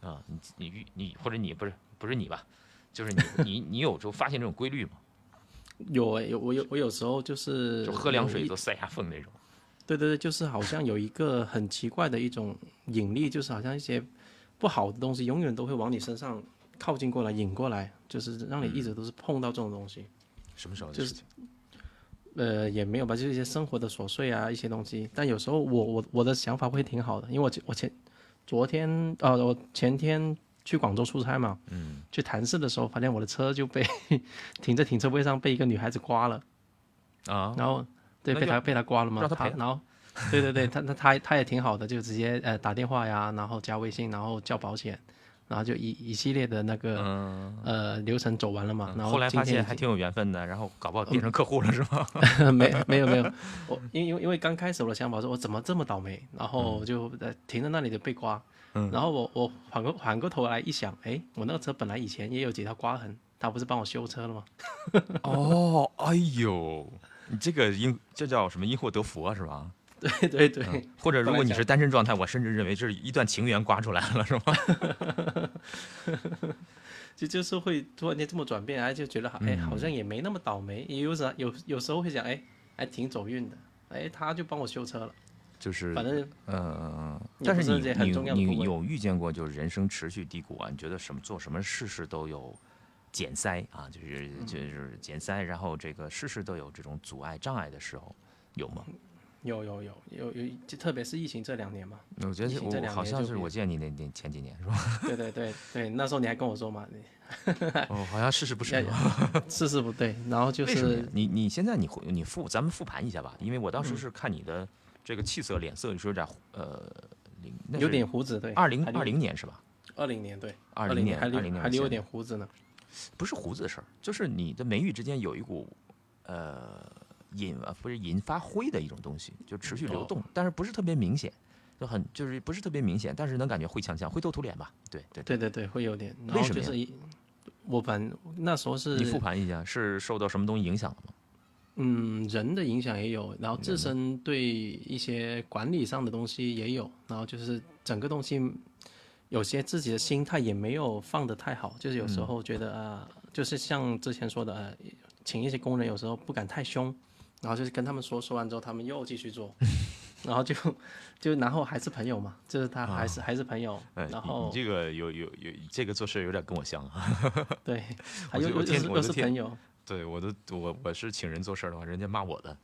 啊，你你遇你或者你不是不是你吧？就是你你你有时候发现这种规律吗？有诶有我有我有时候就是就喝凉水都塞牙缝那种。对对对，就是好像有一个很奇怪的一种引力，就是好像一些不好的东西永远都会往你身上靠近过来，引过来，就是让你一直都是碰到这种东西。什么时候的就是？呃，也没有吧，就是一些生活的琐碎啊，一些东西。但有时候我我我的想法会挺好的，因为我前我前昨天呃，我前天去广州出差嘛，嗯，去谈事的时候，发现我的车就被 (laughs) 停在停车位上被一个女孩子刮了，啊，然后对被他被他刮了吗，让她赔然后对对对，他他他他也挺好的，就直接呃打电话呀，然后加微信，然后叫保险，然后就一一系列的那个、嗯，呃流程走完了嘛，然后后来发现还挺有缘分的，然后搞不好变成客户了是吗？(laughs) 没没有没有，我因因为因为刚开始我的想法说我怎么这么倒霉，然后就呃停在那里就被刮，嗯。然后我我反过反过头来一想，哎，我那个车本来以前也有几条刮痕，他不是帮我修车了吗？哦，哎呦，你这个因这叫什么因祸得福啊，是吧？(laughs) 对对对，或者如果你是单身状态，我甚至认为这是一段情缘刮出来了，是吗？(laughs) 就就是会突然间这么转变，哎，就觉得好哎好像也没那么倒霉，也有时有有时候会想，哎，还挺走运的，哎，他就帮我修车了，就是反正嗯，也但是你你你有遇见过就是人生持续低谷啊？你觉得什么做什么事事都有减塞啊，就是就是减塞，然后这个事事都有这种阻碍障碍的时候，有吗？有有有有有，就特别是疫情这两年嘛。我觉得这我好两年就比像是我见你那那前几年是吧？(laughs) 对对对对，那时候你还跟我说嘛，你 (laughs) 哦，好像事事不 (laughs) 是要。事事不对，然后就是？你你现在你回你复咱们复盘一下吧，因为我当时嗯是看你的这个气色脸色你说有点呃有点胡子，对，二零二零年是吧？二零年对，二零年二零年还留有点胡子呢。不是胡子的事儿，就是你的眉宇之间有一股呃引啊不是引发灰的一种东西，就持续流哦动，但是不是特别明显，就很就是不是特别明显，但是能感觉灰呛呛、灰头土脸吧？对对。对对对，会有点。然为什么我反那时候是你复盘一下，是受到什么东西影响了吗？嗯，人的影响也有，然后自身对一些管理上的东西也有，然后就是整个东西有些自己的心态也没有放得太好，就是有时候觉得啊、就是像之前说的，呃，请一些工人有时候不敢太凶，然后就是跟他们说，说完之后他们又继续做，(laughs) 然后就就然后还是朋友嘛，就是他还是、还是朋友，哎，然后你这个有有有这个做事有点跟我像啊。对，(laughs) 还我就我又又又是朋友，对，我都我我是请人做事儿的话，人家骂我的。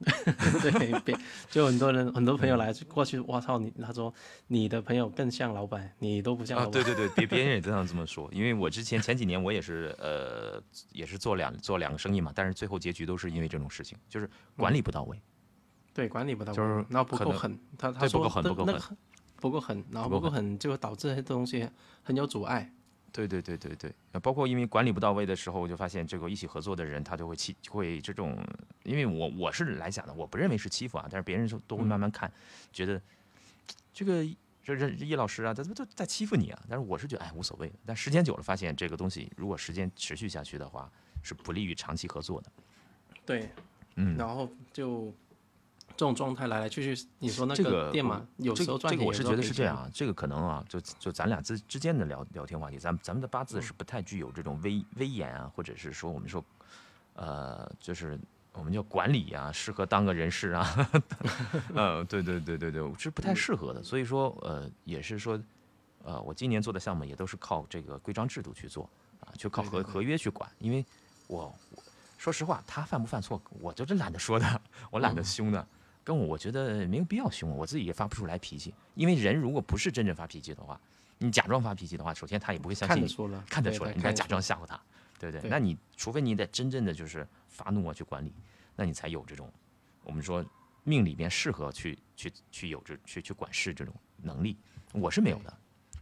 (laughs) 对，别就很多人很多朋友来过去，我操你，他说你的朋友更像老板，你都不像啊，老板。对对对，别 (laughs) 别人也这样这么说，因为我之前前几年我也是呃也是做两做两个生意嘛，但是最后结局都是因为这种事情，就是管理不到位。对，管理不到位，就是然后不够狠，他他对不说够狠不够这那个不够狠，然后不够狠就导致这些东西很有阻碍。对对对对对，呃包括因为管理不到位的时候，我就发现这个一起合作的人，他就会欺会这种，因为我我是来讲的，我不认为是欺负啊，但是别人都都会慢慢看，觉得这个这这叶老师啊，他怎么都在欺负你啊？但是我是觉得哎无所谓的，但时间久了发现这个东西如果时间持续下去的话，是不利于长期合作的。对，嗯，然后就这种状态来来去去，你说那这个店嘛，有时候赚钱，这个我是觉得是这样啊，这个可能啊，就就咱俩之之间的聊聊天话题，咱咱们的八字是不太具有这种威威严啊，或者是说我们说，呃，就是我们叫管理啊，适合当个人事啊，(laughs) 嗯，对对对对对，是不太适合的。所以说，呃，也是说，呃，我今年做的项目也都是靠这个规章制度去做啊，就靠合合约去管，因为我我说实话，他犯不犯错，我就是懒得说的，我懒嗯。得凶的。跟我，我觉得没有必要凶，我自己也发不出来脾气。因为人如果不是真正发脾气的话，你假装发脾气的话，首先他也不会相信你，看得出了，看得出来，你还假装吓唬他，对不对？对那你除非你得真正的就是发怒啊去管理，那你才有这种我们说命里边适合去去去有这去去管事这种能力，我是没有的，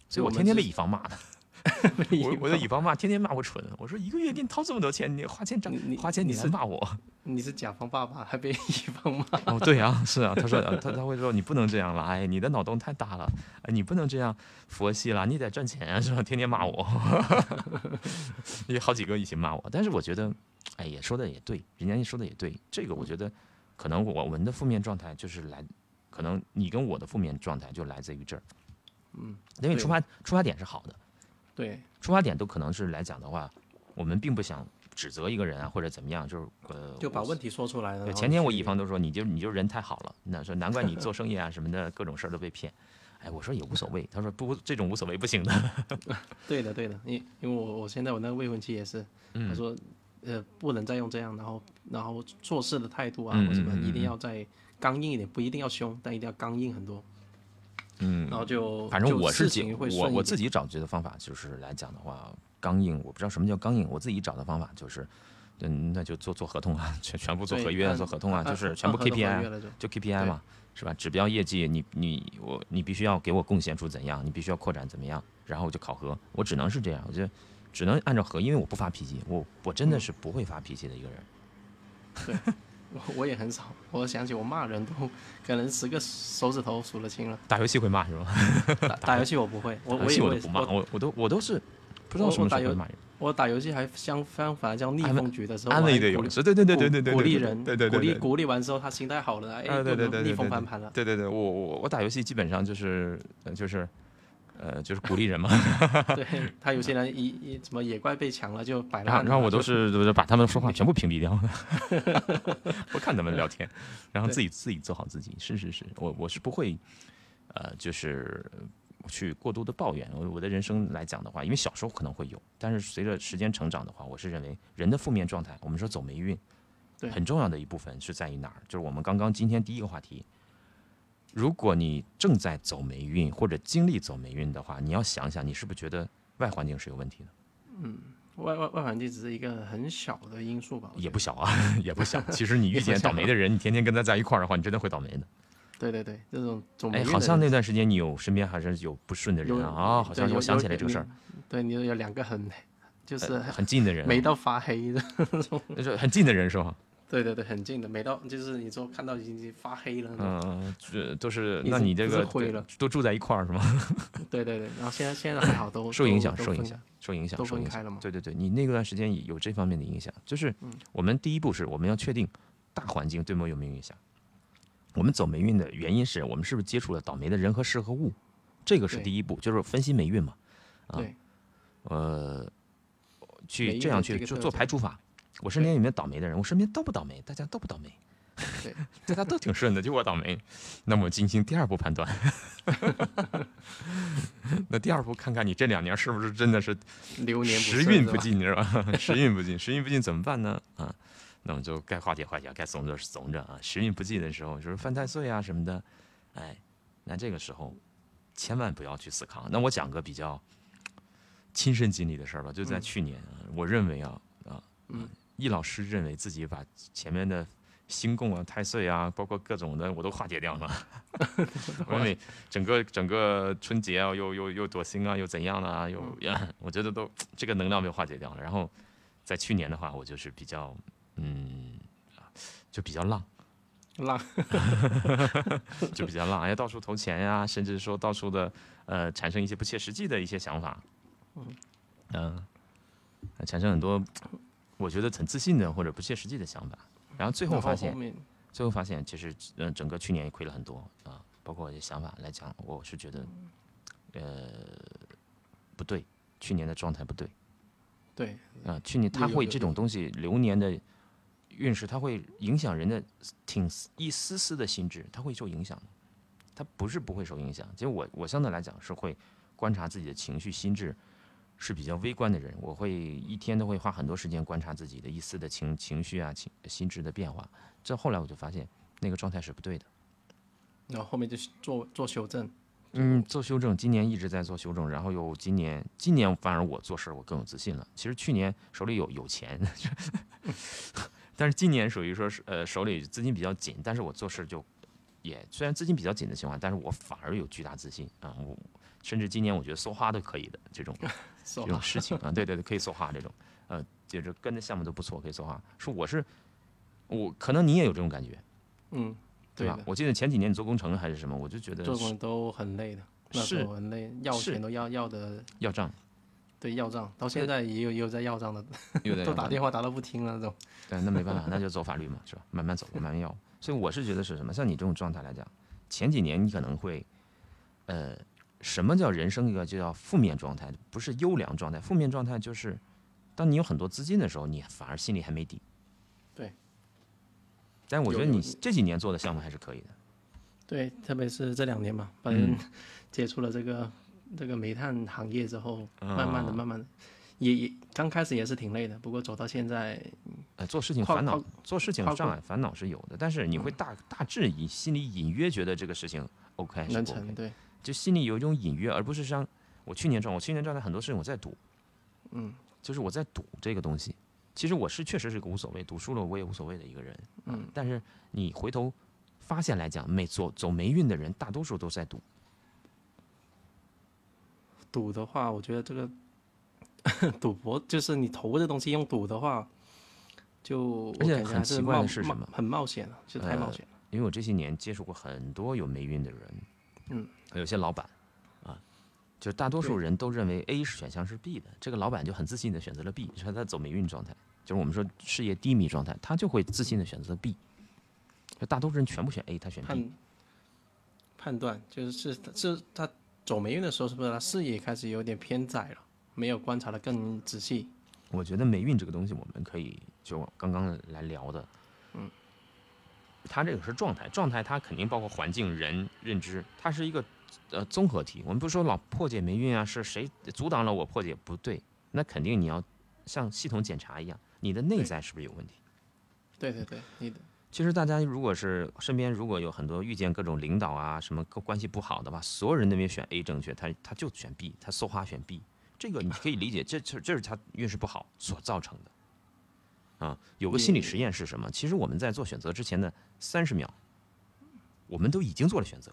所以我天天被是乙方骂的。(laughs) 我 (laughs) 我的乙方骂，天天骂我蠢。我说一个月给你掏这么多钱，你花钱涨你你花钱你来骂我。(laughs) 你是甲方爸爸，还被乙方骂，哦，对啊，是啊，他说呃他他会说你不能这样了，哎，你的脑洞太大了，哎，你不能这样佛系了，你得赚钱啊，是吧？天天骂我，有好几个一起骂我，但是我觉得，哎，也说的也对，人家说的也对，这个我觉得可能我们的负面状态就是来，可能你跟我的负面状态就来自于这儿，嗯，因为对出发出发点是好的，对出发点都可能是来讲的话，我们并不想指责一个人啊或者怎么样，就是呃，就把问题说出来了。对，前天我乙方都说你就你就人太好了，那说难怪你做生意啊什么的各种事儿都被骗。哎，我说也无所谓，他说不这种无所谓不行的。(laughs) 对的对的，因因为我我现在我那个未婚妻也是，嗯他说呃不能再用这样，然后然后做事的态度啊嗯或什么一定要再刚硬一点，不一定要凶，但一定要刚硬很多。嗯然后就反正我是解我我自己找觉得方法就是来讲的话，刚硬我不知道什么叫刚硬，我自己找的方法就是，嗯，那就做做合同啊，全全部做合约啊，做合同啊，就是全部 KPI 就就 KPI 嘛，是吧？指标业绩你你我你必须要给我贡献出怎样，你必须要扩展怎么样，然后我就考核，我只能是这样，我觉得只能按照合，因为我不发脾气，我我真嗯的是不会发脾气的一个人。(laughs) 我 (laughs) 我也很少，我想起我骂人都可能十个手指头数得清了。打游戏会骂是吗？打 (laughs) 打游戏我不会，我我也不骂，我我我都我都是不知道什么时候会骂人。我打游戏还相反反叫逆风局的时候，鼓励，对对对对对对，鼓励人，对对对，鼓励鼓励完之后，他心态好了，哎，逆风翻盘了。对对对，我我我打游戏基本上就是呃就是呃就是鼓励人嘛，(laughs) 对他有些人一一什么野怪被抢了就摆烂，然后我都是都是把他们说话全部屏蔽掉，(laughs) 不看他们聊天，然后自己自己做好自己。是是是，我我是不会呃就是去过多的抱怨。我我的人生来讲的话，因为小时候可能会有，但是随着时间成长的话，我是认为人的负面状态，我们说走霉运，对很重要的一部分是在于哪儿？就是我们刚刚今天第一个话题，如果你正在走霉运或者经历走霉运的话，你要想想，你是不是觉得外环境是有问题的？嗯外外外环境只是一个很小的因素吧，也不小啊，也不小。(laughs) 其实你遇见倒霉的人，你天天跟他在一块儿的话，你真的会倒霉的。对对对，这种总哎，好像那段时间你有身边还是有不顺的人有啊？啊，好像有我想起来这个事儿，对你有两个很 (laughs) 就是呃很近的人霉，到发黑的，(laughs) 那是很近的人是吧？对对对，很近的，每到就是你说看到已经发黑了嗯，这都是。那你这个灰了都住在一块儿是吗？(laughs) 对对对，然后现在现在还好都受影响，受影响，受影响，都受影响。分开了嘛，对对对，你那段时间有这方面的影响，就是嗯我们第一步是我们要确定大环境对我们有没有影响。我们走霉运的原因是我们是不是接触了倒霉的人和事和物，这个是第一步，就是分析霉运嘛。啊对，呃，去这样去做做排除法。我身边有没有倒霉的人？我身边都不倒霉，大家都不倒霉，(laughs) 对，大家都挺顺的，就我倒霉。那么进行第二步判断。(laughs) 那第二步看看你这两年是不是真的是流年 (laughs) 时运不进，进是吧？时运不进，时运不进怎么办呢？啊，那么就该化解化解，该怂着怂着啊。时运不济的时候，就是犯太岁啊什么的，哎，那这个时候千万不要去死扛。那我讲个比较亲身经历的事儿吧，就在嗯去年，啊，我认为啊啊，嗯，易老师认为自己把前面的星宫啊、太岁啊，包括各种的我都化解掉了。(laughs) 我认为整个整个春节啊，又又又躲星啊，又怎样啊，又呀，我觉得都这个能量被化解掉了。然后在去年的话，我就是比较嗯，就比较浪，浪 (laughs) (laughs) 就比较浪，哎，到处投钱呀，甚至说到处的呃产生一些不切实际的一些想法，嗯、呃产生很多我觉得很自信的或者不切实际的想法。然后最后发现最后发现，其实嗯、呃整个去年也亏了很多啊，包括我的想法来讲，我是觉得，呃，不对，去年的状态不对对啊，去年他会这种东西，流年的运势，它会影响人的挺一丝丝的心智，它会受影响的，它不是不会受影响。其实我我相对来讲是会观察自己的情绪心智。是比较微观的人，我会一天都会花很多时间观察自己的一丝的情情绪啊、情心智的变化。这后来我就发现，那个状态是不对的。然后后面就做做修正，嗯，做修正，今年一直在做修正，然后又今年，今年反而我做事儿我更有自信了。其实去年手里有有钱，(laughs) 但是今年属于说是呃手里资金比较紧，但是我做事就也虽然资金比较紧的情况，但是我反而有巨大自信啊！我甚至今年我觉得梭花都可以的这种是 (laughs) 这种事情啊，对对对，可以说话这种，呃，就是跟的项目都不错，可以说话。说我是我，可能你也有这种感觉，嗯，对吧？我记得前几年你做工程还是什么，我就觉得做是工都很累的，是很累，要钱都要要的，要账，对要账，到现在也有也有在要账的，(laughs) 都打电话打到不听了那种。对，那没办法，那就走法律嘛，是吧？慢慢走，慢慢要。所以我是觉得是什么？像你这种状态来讲，前几年你可能会，呃，什么叫人生一个就叫负面状态，不是优良状态。负面状态就是，当你有很多资金的时候，你反而心里还没底。对。但我觉得你这几年做的项目还是可以的。对，特别是这两年嘛，反嗯正接触了这个这个煤炭行业之后，啊慢慢的、慢慢的，也也刚开始也是挺累的，不过走到现在，呃，做事情烦恼，做事情障碍烦恼是有的，但是你会大大致隐心里隐约觉得这个事情 OK 还是 OK 能成，。对，就心里有一种隐约，而不是像我去年状，我去年状态很多事情我在赌，嗯，就是我在赌这个东西。其实我是确实是个无所谓，赌输了我也无所谓的一个人，嗯，但是你回头发现来讲，每走走霉运的人，大多数都在赌。赌的话，我觉得这个 (laughs) 赌博就是你投这东西用赌的话，就而且很奇怪的是什么很冒险了，就太冒呃险了。因为我这些年接触过很多有霉运的人，嗯，有些老板啊，就大多数人都认为 A 选项是 B 的，这个老板就很自信的选择了 B，说他走霉运状态，就是我们说事业低迷状态，他就会自信的选择 B。就大多数人全部选 A，他选 B，判判断就是是是他走霉运的时候，是不是他视野开始有点偏窄了，没有观察的更仔细？我觉得霉运这个东西，我们可以就刚刚来聊的，它这个是状态，状态它肯定包括环境、人、认知，它是一个呃综合体。我们不是说老破解霉运啊，是谁阻挡了我破解？不对，那肯定你要像系统检查一样，你的内在是不是有问题？对对对，你的其实大家如果是身边如果有很多遇见各种领导啊什么关系不好的话，所有人都没选 A 正确，他他就选 B，他搜花选 B，这个你可以理解，这这这是他运势不好所造成的。啊，有个心理实验是什么？其实我们在做选择之前的三十秒，我们都已经做了选择。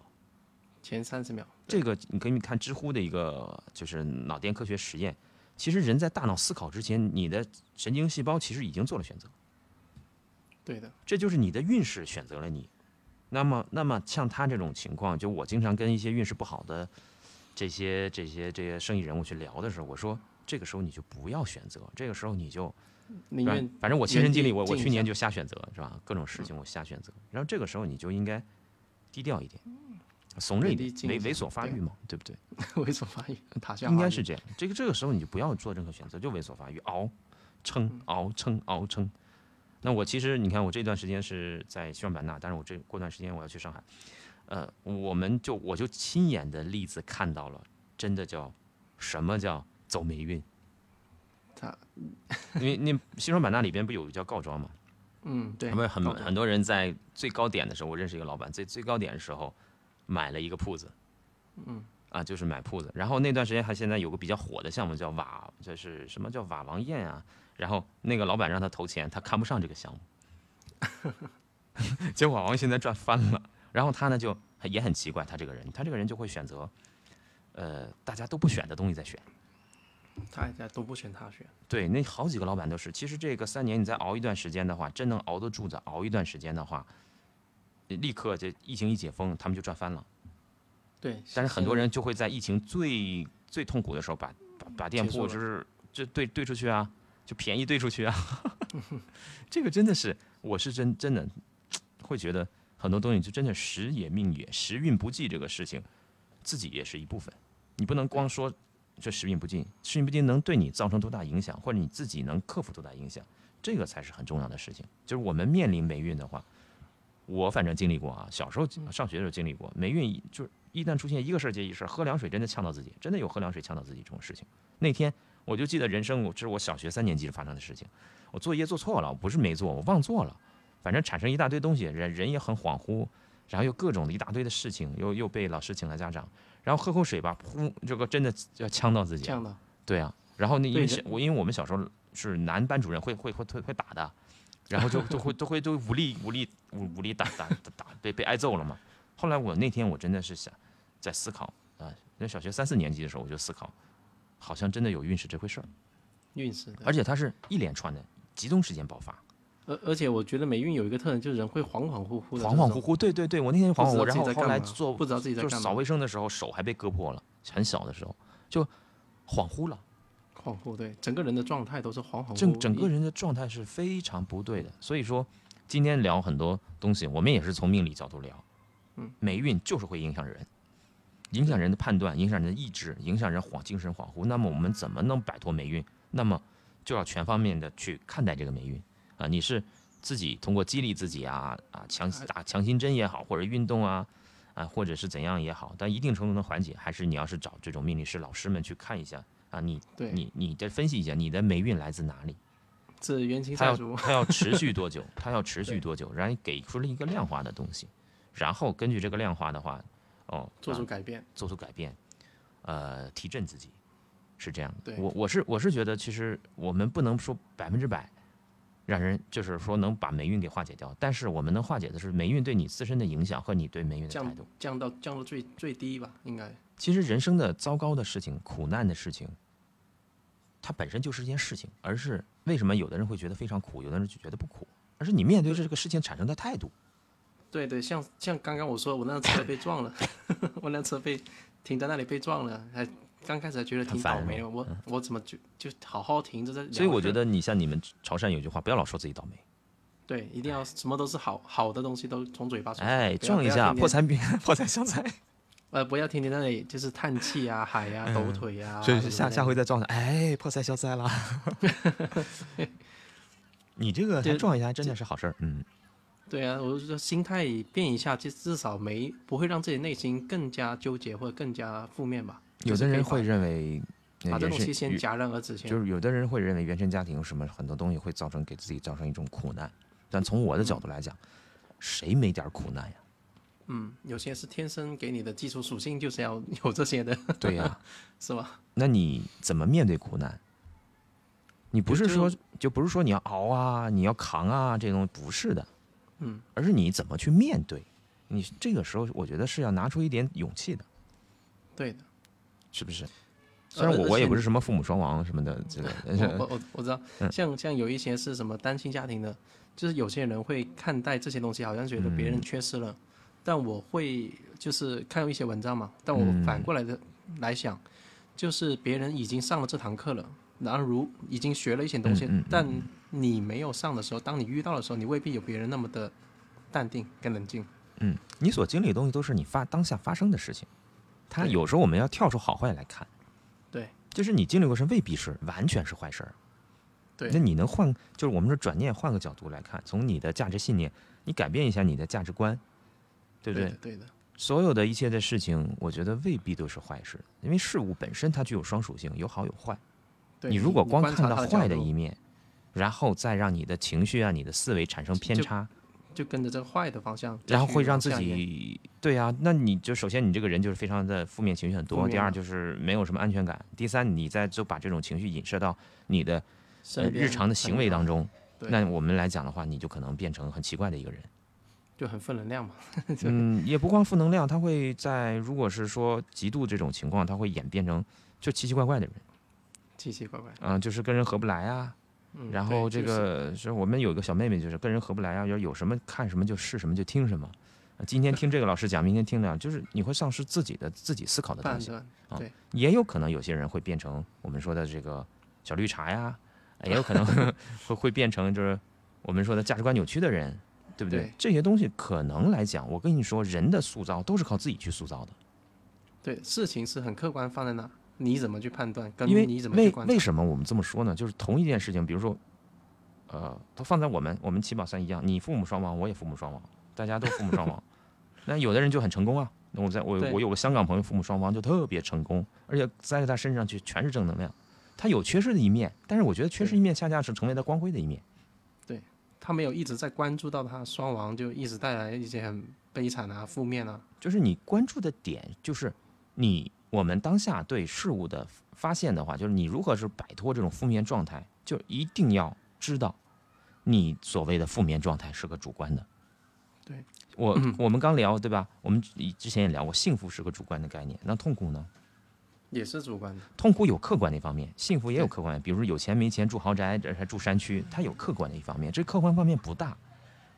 前三十秒，这个你可以看知乎的一个就是脑电科学实验。其实人在大脑思考之前，你的神经细胞其实已经做了选择。对的，这就是你的运势选择了你。那么，那么像他这种情况，就我经常跟一些运势不好的这些这些这些生意人物去聊的时候，我说这个时候你就不要选择，这个时候你就。宁愿反正我亲身经历，我我去年就瞎选择，是吧？各种事情我瞎选择，然后这个时候你就应该低调一点，怂着一点猥猥琐发育嘛，对不对？(laughs) 猥琐发育，塔下发育应该是这样。这个这个时候你就不要做任何选择，就猥琐发育，熬、撑、熬、撑、熬、撑。那我其实你看，我这段时间是在西双版纳，但是我这过段时间我要去上海，呃，我们就我就亲眼的例子看到了，真的叫什么叫走霉运。他 (laughs) 因为那西双版纳里边不有叫告庄吗，嗯对，他们很很多人在最高点的时候，我认识一个老板，在最高点的时候买了一个铺子，嗯，啊，就是买铺子。然后那段时间还现在有个比较火的项目叫瓦，就是什么叫瓦王宴啊？然后那个老板让他投钱，他看不上这个项目，(laughs) 结果瓦王现在赚翻了。然后他呢就也很奇怪，他这个人，他这个人就会选择，呃，大家都不选的东西在选。大家都不选他选，对，那好几个老板都是。其实这个三年你再熬一段时间的话，真能熬得住的，熬一段时间的话，立刻这疫情一解封，他们就赚翻了。对，但是很多人就会在疫情最最痛苦的时候把，把把店铺就是就兑兑出去啊，就便宜兑出去啊。(laughs) 这个真的是，我是真真的会觉得很多东西就真的时也命也，时运不济这个事情，自己也是一部分。你不能光说这时运不济，时运不济能对你造成多大影响，或者你自己能克服多大影响，这个才是很重要的事情。就是我们面临霉运的话，我反正经历过啊，小时候上学的时候经历过，霉运就是一旦出现一个事儿接一个事儿，喝凉水真的呛到自己，真的有喝凉水呛到自己这种事情。那天我就记得人生，我这是我小学三年级发生的事情，我作业做错了，我不是没做，我忘做了，反正产生一大堆东西，人人也很恍惚，然后又各种的一大堆的事情，又又被老师请来家长，然后喝口水吧，噗，这个真的要呛到自己这，样的，对啊，然后那因为我因为我们小时候是男班主任会会会会会打的，然后就就会都会都无力无力无无力打打打打被被挨揍了嘛。后来我那天我真的是想在思考啊，那小学三四年级的时候我就思考，好像真的有运势这回事儿，运势，而且它是一连串的集中时间爆发，而而且我觉得霉运有一个特点，就是人会恍恍惚惚的，恍恍惚，惚，对对对，我那天恍恍惚，然后后来做不知道自己在就是扫，卫生的时候手还被割破了，很小的时候就恍惚了。恍惚，对，整个人的状态都是恍恍惚惚，整整个人的状态是非常不对的。所以说，今天聊很多东西，我们也是从命理角度聊。嗯，霉运就是会影响人，影响人的判断，影响人的意志，影响人恍精神恍惚。那么我们怎么能摆脱霉运？那么就要全方面的去看待这个霉运啊！你是自己通过激励自己啊啊强打强心针也好，或者运动啊啊，或者是怎样也好，但一定程度的缓解。还是你要是找这种命理师老师们去看一下啊，你对你你再分析一下你的霉运来自哪里。是冤亲它要债主，它要持续多久？(laughs) 它要持续多久？然后给出了一个量化的东西，然后根据这个量化的话，哦，做出啊改变，做出改变，呃，提振自己，是这样的。对我我是我是觉得，其实我们不能说百分之百让人就是说能把霉运给化解掉，但是我们能化解的是霉运对你自身的影响和你对霉运的态度。降到降到最最低吧，应该其实人生的糟糕的事情、苦难的事情，它本身就是一件事情，而是为什么有的人会觉得非常苦，有的人就觉得不苦，而是你面对这个事情产生的态度。对对，像像刚刚我说我那辆车被撞了，(laughs) 我那车被停在那里被撞了，还刚开始还觉得挺倒霉的，我我怎么就就好好停着在，所以我觉得你像你们潮汕有句话，不要老说自己倒霉，对，一定要什么都是好好的东西都从嘴巴出来，哎，撞一下，破产品，(laughs) 破财消灾。(laughs) 呃，不要天天在那里就是叹气啊、喊呀、抖腿呀、嗯所以什么的下下回再撞上，哎，破财消灾了。(laughs) 你这个还就撞一下，真的是好事儿。嗯，对啊，我就说心态变一下，就至少没不会让自己内心更加纠结或者更加负面吧。有的人会认为呃把这东西先戛然而止。就是有的人会认为原生家庭什么很多东西会造成给自己造成一种苦难，但从我的角度来讲，谁没点苦难呀？嗯，有些是天生给你的基础属性就是要有这些的，对呀、是吧？那你怎么面对苦难？你不是说就不是说你要熬啊，你要扛啊，这东西不是的，嗯，而是你怎么去面对。你这个时候，我觉得是要拿出一点勇气的，对的。是不是？虽然我我也不是什么父母双亡什么的之类的，但是我我我我知道，(laughs) 嗯。像像有一些是什么单亲家庭的，就是有些人会看待这些东西，好像觉得别人缺失了，但我会就是看一些文章嘛，但我嗯。反过来的来想，就是别人已经上了这堂课了，然后如已经学了一些东西，但你没有上的时候，当你遇到的时候，你未必有别人那么的淡定跟冷静。嗯，你所经历的东西都是你发当下发生的事情，它有时候我们要跳出好坏来看，对。就是你经历过是未必是完全是坏事儿。对。那你能换，就是我们说转念换个角度来看，从你的价值信念，你改变一下你的价值观，对不对？的对的，所有的一切的事情，我觉得未必都是坏事，因为事物本身它具有双属性，有好有坏。对你如果光看到坏的一面，然后再让你的情绪啊、你的思维产生偏差，就跟着这个坏的方向，然后会让自己对啊，那你就首先你这个人就是非常的负面情绪很多，第二就是没有什么安全感，第三你再就把这种情绪引射到你的呃日常的行为当中，那我们来讲的话，你就可能变成很奇怪的一个人。就很负能量嘛。(laughs) 嗯，也不光负能量，他会在如果是说极度这种情况，他会演变成就奇奇怪怪的人，奇奇怪怪。啊、就是跟人合不来啊。嗯，然后这个是我们有一个小妹妹，就是跟人合不来啊，要有什么看什么就是什么就听什么。啊今天听这个老师讲，明天听那样，就是你会丧失自己的自己思考的东西。啊对，也有可能有些人会变成我们说的这个小绿茶呀，也有可能 (laughs) 会会变成就是我们说的价值观扭曲的人，对不对？对这些东西可能来讲，我跟你说，人的塑造都是靠自己去塑造的。对，事情是很客观放在那，你怎么去判断，跟因为你怎么去为为观察，什么我们这么说呢？就是同一件事情，比如说，呃，它放在我们我们七宝三一样，你父母双亡，我也父母双亡，大家都父母双亡。(laughs) 那有的人就很成功啊。那我在我我有个香港朋友，父母双亡就特别成功，而且栽在他身上去全是正能量。他有缺失的一面，但是我觉得缺失一面恰恰是成为他光辉的一面。对他没有一直在关注到他双亡，就一直带来一些很悲惨啊、负面啊，就是你关注的点，就是你我们当下对事物的发现的话，就是你如何是摆脱这种负面状态，就一定要知道，你所谓的负面状态是个主观的。对，我我们刚聊对吧？我们之前也聊过，幸福是个主观的概念，那痛苦呢？也是主观的。痛苦有客观的一方面，幸福也有客观，比如说有钱没钱住豪宅，这还住山区，它有客观的一方面，这客观方面不大。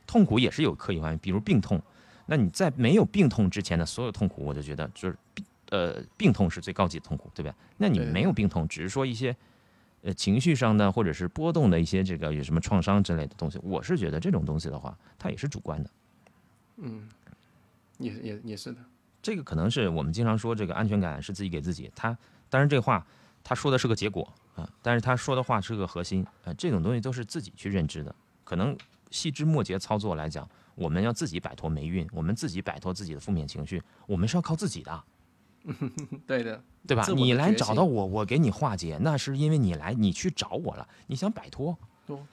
痛苦也是有客观方面，比如病痛。那你在没有病痛之前的所有痛苦，我就觉得就是病呃病痛是最高级的痛苦，对吧？那你没有病痛，只是说一些呃情绪上的或者是波动的一些这个有什么创伤之类的东西，我是觉得这种东西的话，它也是主观的。嗯，也也也是的。这个可能是我们经常说这个安全感是自己给自己。他当然这话他说的是个结果啊，但是他说的话是个核心啊，这种东西都是自己去认知的。可能细枝末节操作来讲，我们要自己摆脱霉运，我们自己摆脱自己的负面情绪，我们是要靠自己的，(laughs) 对的，对吧你来找到我，我给你化解，那是因为你来你去找我了，你想摆脱，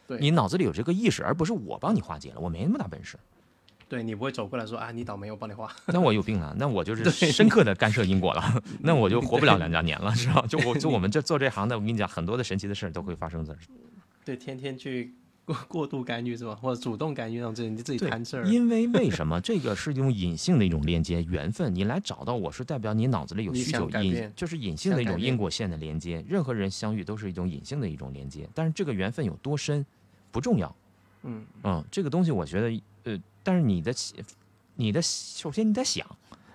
对你脑子里有这个意识，而不是我帮你化解了，我没那么大本事。对，你不会走过来说啊，你倒霉，我帮你画。那我有病了，那我就 (laughs) 是深刻的干涉因果了，那我就活不了两三年了，是吧？就我就我们这做这行的，我跟你讲，很多的神奇的事儿都会发生在对，天天去过 (laughs) 过度干预是吧？或者主动干预，让自己你自己对摊事儿。因为为什么 (laughs) 这个是一种隐性的一种连接缘分？你来找到我是代表你脑子里有需求，隐就是隐性的一种因果线的连接。任何人相遇都是一种隐性的一种连接，但是这个缘分有多深不重要。嗯，嗯，这个东西我觉得，呃，但是你的你的首先你得想，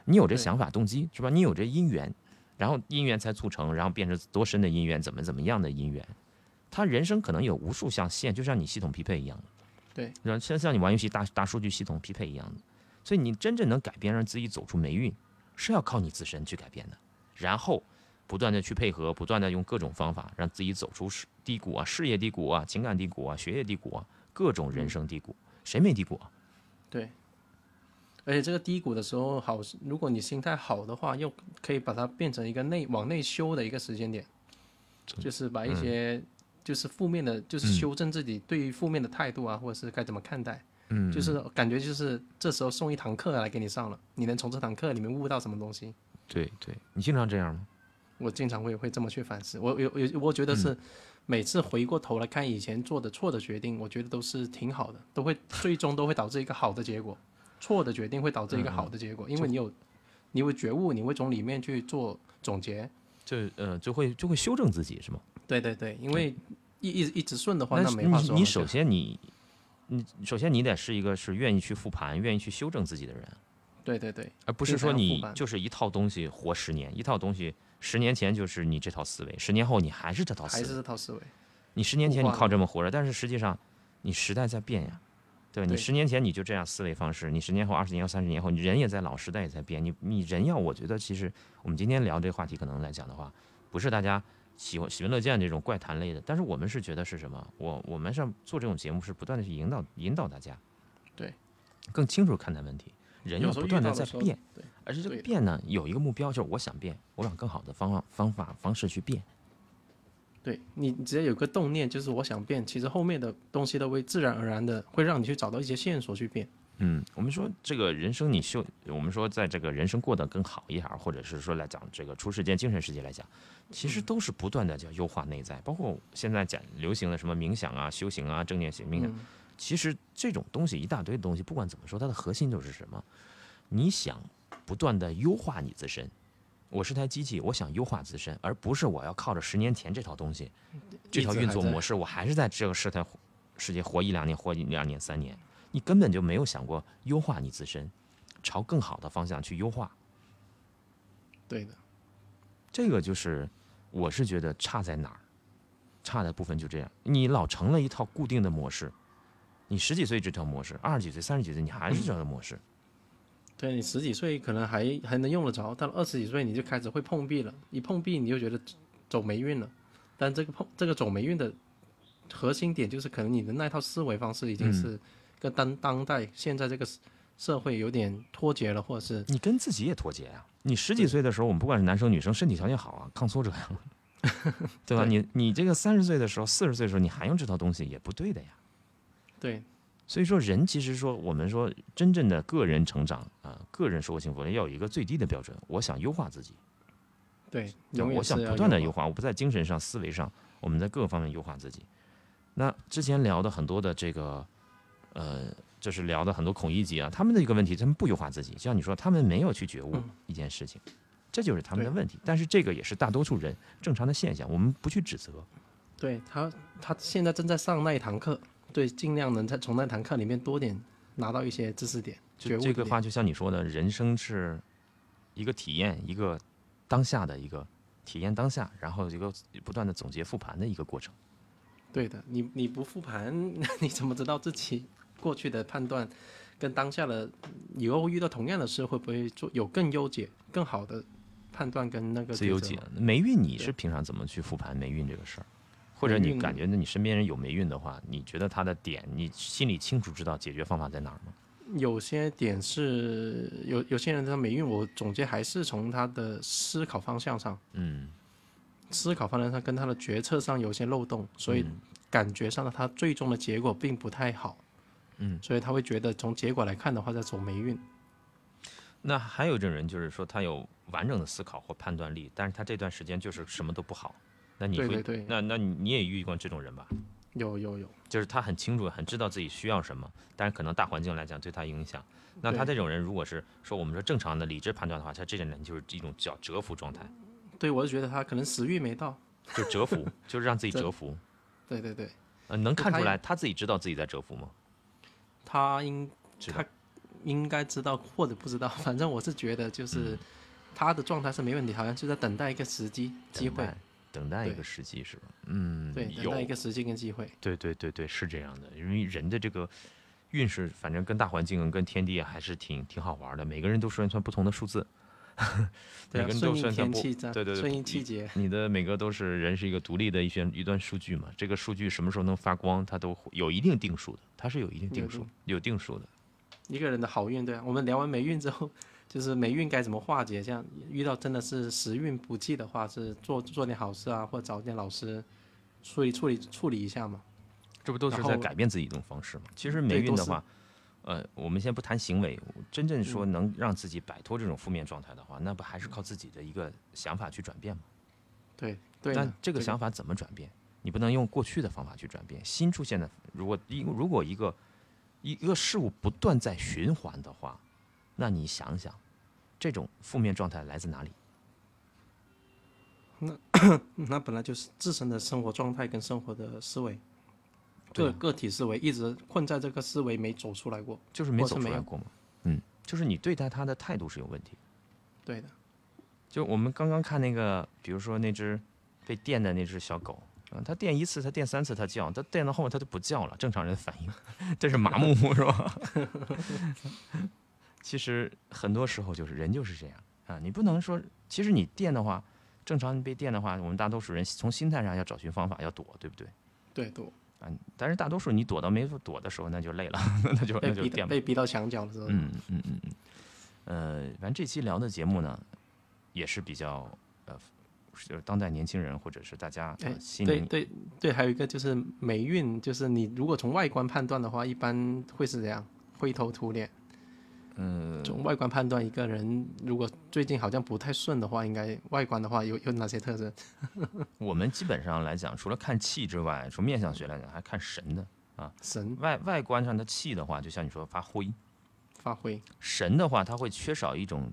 你有这想法动机是吧？你有这因缘，然后因缘才促成，然后变成多深的因缘，怎么怎么样的因缘。他人生可能有无数项线，就像你系统匹配一样的，对，然像像你玩游戏大大数据系统匹配一样的。所以你真正能改变，让自己走出霉运，是要靠你自身去改变的，然后不断的去配合，不断的用各种方法让自己走出事低谷啊，事业低谷啊，情感低谷啊，学业低谷啊，各种人生低谷，谁没低谷啊？对，而且这个低谷的时候好，如果你心态好的话，又可以把它变成一个内往内修的一个时间点，就是把一些就是负面的，就是修正自己对于负面的态度啊，或者是该怎么看待。嗯，就是感觉就是这时候送一堂课来给你上了，你能从这堂课里面悟到什么东西？对对，你经常这样吗？我经常会会这么去反思。我有有，我觉得是每次回过头来看以前做的错的决定，我觉得都是挺好的，都会最终都会导致一个好的结果。错的决定会导致一个好的结果，因为你有你会觉悟，你会从里面去做总结，就呃就会就会修正自己，是吗？对对对，因为一一一直顺的话，那没话说。你首先你。你首先你得是一个是愿意去复盘、愿意去修正自己的人，对对对，而不是说你就是一套东西活十年，一套东西十年前就是你这套思维，十年后你还是这套思维，还是这套思维。你十年前你靠这么活着，但是实际上你时代在变呀，对吧？你十年前你就这样思维方式，你十年后、二十年后、三十年后，你人也在老，时代也在变。你你人要，我觉得其实我们今天聊这个话题，可能来讲的话，不是大家。喜欢喜闻乐见这种怪谈类的，但是我们是觉得是什么？我我们上做这种节目是不断的去引导引导大家，对，更清楚看待问题。人要不断的在变，对，而且这个变呢有一个目标，就是我想变，我往更好的方法方法方式去变。对你只要有个动念，就是我想变，其实后面的东西都会自然而然的会让你去找到一些线索去变。嗯，我们说这个人生你修，我们说在这个人生过得更好一点，或者是说来讲这个出世间精神世界来讲，其实都是不断的叫优化内在，包括现在讲流行的什么冥想啊、修行啊、正念行冥想，其实这种东西一大堆的东西，不管怎么说，它的核心就是什么？你想不断的优化你自身，我是台机器，我想优化自身，而不是我要靠着十年前这套东西，这套运作模式，我还是在这个世态世界活一两年，活一两年三年。你根本就没有想过优化你自身，朝更好的方向去优化。对的，这个就是我是觉得差在哪儿，差的部分就这样。你老成了一套固定的模式，你十几岁这套模式，二十几岁、三十几岁你还是这套模式。对你十几岁可能还还能用得着，到了二十几岁你就开始会碰壁了，一碰壁你就觉得走霉运了。但这个碰这个走霉运的核心点就是可能你的那套思维方式已经是。跟当当代现在这个社会有点脱节了，或者是你跟自己也脱节啊？你十几岁的时候，我们不管是男生女生，身体条件好啊，抗挫折呀，(laughs) 对吧？你你这个三十岁的时候、四十岁的时候，你还用这套东西，也不对的呀。对，所以说人其实说，我们说真正的个人成长啊，个人收获幸福，要有一个最低的标准。我想优化自己，对，我想不断的优化，我不在精神上、思维上，我们在各个方面优化自己。那之前聊的很多的这个。呃，就是聊的很多孔乙己啊，他们的一个问题，他们不优化自己，就像你说，他们没有去觉悟一件事情，这就是他们的问题。但是这个也是大多数人正常的现象，我们不去指责。对他，他现在正在上那一堂课，对，尽量能在从那堂课里面多点拿到一些知识点。就这个话，就像你说的，人生是一个体验，一个当下的一个体验当下，然后一个不断的总结复盘的一个过程。对的，你你不复盘，(laughs) 你怎么知道自己？过去的判断，跟当下的以后遇到同样的事，会不会做有更优解、更好的判断跟那个自由解？霉运你是平常怎么去复盘霉运这个事儿？或者你感觉那？你身边人有霉运的话，你觉得他的点，你心里清楚知道解决方法在哪儿吗？有些点是有有些人他霉运，我总结还是从他的思考方向上，嗯，思考方向上跟他的决策上有些漏洞，所以感觉上的他最终的结果并不太好。嗯，所以他会觉得从结果来看的话，在走霉运。那还有一种人，就是说他有完整的思考或判断力，但是他这段时间就是什么都不好。那你会，那那你也遇过这种人吧？有有有，就是他很清楚、很知道自己需要什么，但是可能大环境来讲对他影响。那他这种人，如果是说我们说正常的理智判断的话，他这种人就是一种叫蛰伏状态。对，我是觉得他可能时运没到，就蛰伏，就是让自己 (laughs) 蛰伏。对对对。呃，能看出来他自己知道自己在蛰伏吗？他应他应该知道或者不知道，(laughs) 反正我是觉得就是他的状态是没问题，好像就在等待一个时机机会，等待一个时机是吧？嗯，对，等待一个时机跟机会。对对对对，是这样的，因为人的这个运势，反正跟大环境、跟天地还是挺挺好玩的。每个人都算算不同的数字，(laughs) (laughs) 每个人都算算不，对对对，顺应气节。你的每个都是人是一个独立的一些一段数据嘛？这个数据什么时候能发光，它都有一定定数的。它是有一定定数，有定数的。一个人的好运，对啊。我们聊完霉运之后，就是霉运该怎么化解？这样遇到真的是时运不济的话，是做做点好事啊，或者找点老师处理处理处理一下嘛。这不都是在改变自己一种方式吗？其实霉运的话，呃，我们先不谈行为，真正说能让自己摆脱这种负面状态的话，那不还是靠自己的一个想法去转变吗？对对那的，这个想法怎么转变？你不能用过去的方法去转变，新出现的，如果一如果一个一一个事物不断在循环的话，那你想想，这种负面状态来自哪里？那 (coughs) 那本来就是自身的生活状态跟生活的思维，个个体思维一直困在这个思维没走出来过。就是没走出来过嘛。嗯，就是你对待他的态度是有问题。对的，就我们刚刚看那个，比如说那只被电的那只小狗，嗯，它电一次，他电三次，他叫，他电到后面他就不叫了，正常人的反应，(laughs) 这是麻木是吧？(laughs) 其实很多时候就是人就是这样啊，你不能说，其实你电的话，正常你被电的话，我们大多数人从心态上要找寻方法，要躲，对不对？对躲，啊，但是大多数你躲到没法躲的时候，那就累了，(laughs) 那就被那就电被逼到墙角的时候，嗯嗯嗯嗯，呃，反正这期聊的节目呢，也是比较呃，就是当代年轻人或者是大家、哎呃、心灵对对对，还有一个就是霉运，就是你如果从外观判断的话，一般会是这样，灰头土脸。嗯，从外观判断一个人，如果最近好像不太顺的话，应该外观的话有有哪些特征？(laughs) 我们基本上来讲，除了看气之外，从面相学来讲，还看神的啊。神外外观上的气的话，就像你说发灰；发灰，神的话，它会缺少一种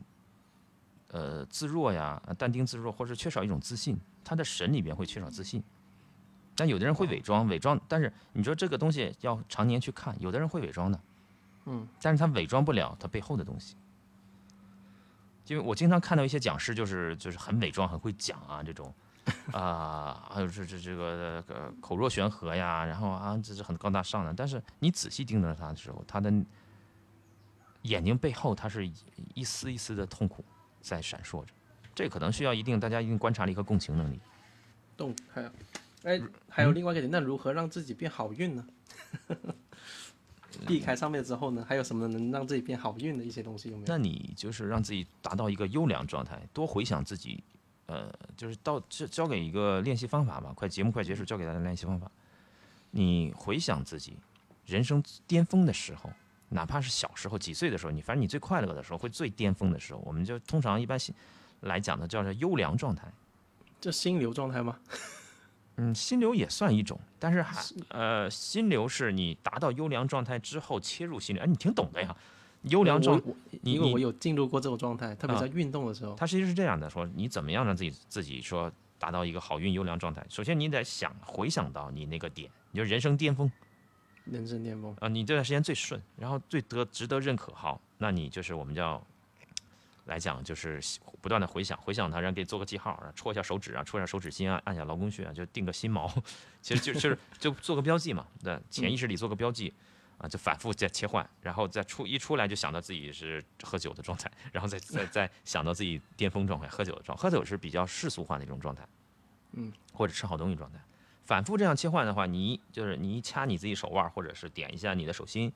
呃自若呀、呃淡定自若，或者缺少一种自信。他的神里边会缺少自信。但有的人会伪装，伪装，但是你说这个东西要常年去看，有的人会伪装的，嗯，但是他伪装不了他背后的东西。因为我经常看到一些讲师，就是就是很伪装，很会讲啊，这种啊，还有这这这个呃口若悬河呀，然后啊这是很高大上的，但是你仔细盯着他的时候，他的眼睛背后他是一一丝一丝的痛苦在闪烁着，这可能需要一定大家一定观察力和共情能力。动还有，哎，还有另外一个点，那如何让自己变好运呢？(laughs) 避开上面之后呢，还有什么能让自己变好运的一些东西有没有？那你就是让自己达到一个优良状态，多回想自己，呃，就是到这教给一个练习方法吧。快节目快结束，教给大家练习方法。你回想自己人生巅峰的时候，哪怕是小时候几岁的时候，你反正你最快乐的时候，会最巅峰的时候，我们就通常一般性来讲的叫做优良状态。这心流状态吗？(laughs) 嗯，心流也算一种，但是还呃，心流是你达到优良状态之后切入心流，哎，你挺懂的呀。优良状因为我有进入过这种状态，特别啊在运动的时候。它其实际是这样的，说你怎么样让自己自己说达到一个好运优良状态？首先你得想回想到你那个点，你就人生巅峰人生巅峰，啊、你这段时间最顺，然后最得值得认可，好，那你就是我们叫来讲就是不断的回想，回想它，然后给做个记号，然后，戳一下手指啊，戳一下手指心啊，按下劳宫穴啊，就定个心锚，(laughs) 其实就就是就做个标记嘛，对，潜意识里做个标记。啊，就反复在切换，然后再出一出来就想到自己是喝酒的状态，然后再再再想到自己巅峰状态，喝酒的状态，喝酒是比较世俗化的一种状态，嗯，或者吃好东西状态，反复这样切换的话，你一就是你一掐你自己手腕，或者是点一下你的手心，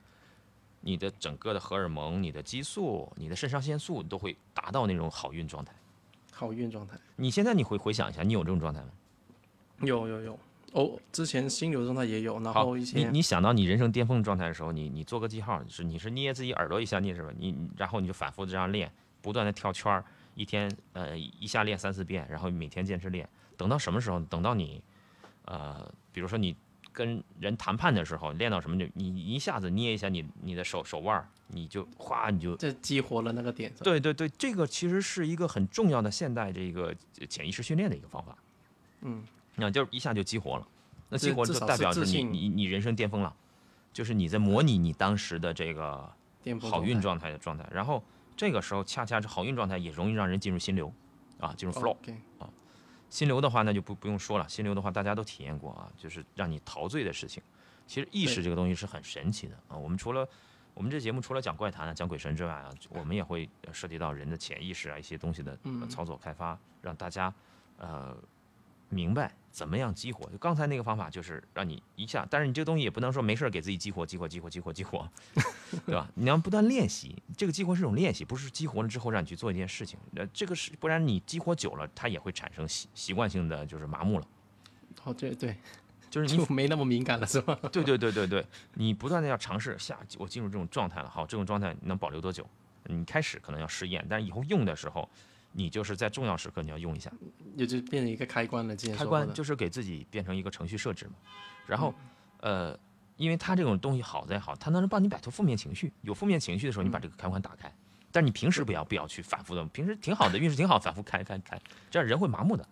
你的整个的荷尔蒙、你的激素、你的肾上腺素都会达到那种好运状态。好运状态。你现在你回回想一下，你有这种状态吗？有有有，哦，之前心流状态也有，然，后一些你你想到你人生巅峰状态的时候，你你做个记号，是你是捏自己耳朵一下捏是吧？你你然后你就反复这样练，不断的跳圈儿，一天呃一下练三四遍，然后每天坚持练，等到什么时候？等到你呃，比如说你跟人谈判的时候，练到什么就你一下子捏一下你你的手手腕儿，你就哗你就这激活了那个点。对对对，这个其实是一个很重要的现代这个潜意识训练的一个方法。嗯，那就是一下就激活了，那激活就代表着你你你人生巅峰了，就是你在模拟你当时的这个好运状状态的状态，然后这个时候恰恰是好运状态也容易让人进入心流，啊，进入 flow。OK，心流的话那就不不用说了，心流的话大家都体验过啊，就是让你陶醉的事情。其实意识这个东西是很神奇的啊，我们除了我们这节目除了讲怪谈啊、讲鬼神之外啊，我们也会呃涉及到人的潜意识啊一些东西的操作开发，让大家呃明白怎么样激活。就刚才那个方法就是让你一下，但是你这个东西也不能说没事儿给自己激活、激活、激活、激活、激活，(laughs) 对吧？你要不断练习，这个激活是一种练习，不是激活了之后让你去做一件事情。呃，这个是不然你激活久了，它也会产生习习惯性的就是麻木了。哦，对对，就是 (laughs) 你就没那么敏感了，是吧？对对对对对，你不断的要尝试下，我进入这种状态了，好，这种状态能保留多久？你开始可能要试验，但是以后用的时候，你就是在重要时刻你要用一下。也就变成一个开关了，开关就是给自己变成一个程序设置嘛。然后，呃，因为它这种东西好在好，它能帮你摆脱负面情绪。有负面情绪的时候，你把这个开关打开。但你平时不要不要去反复的，平时挺好的，运势挺好，反复开开开，这样人会麻木的。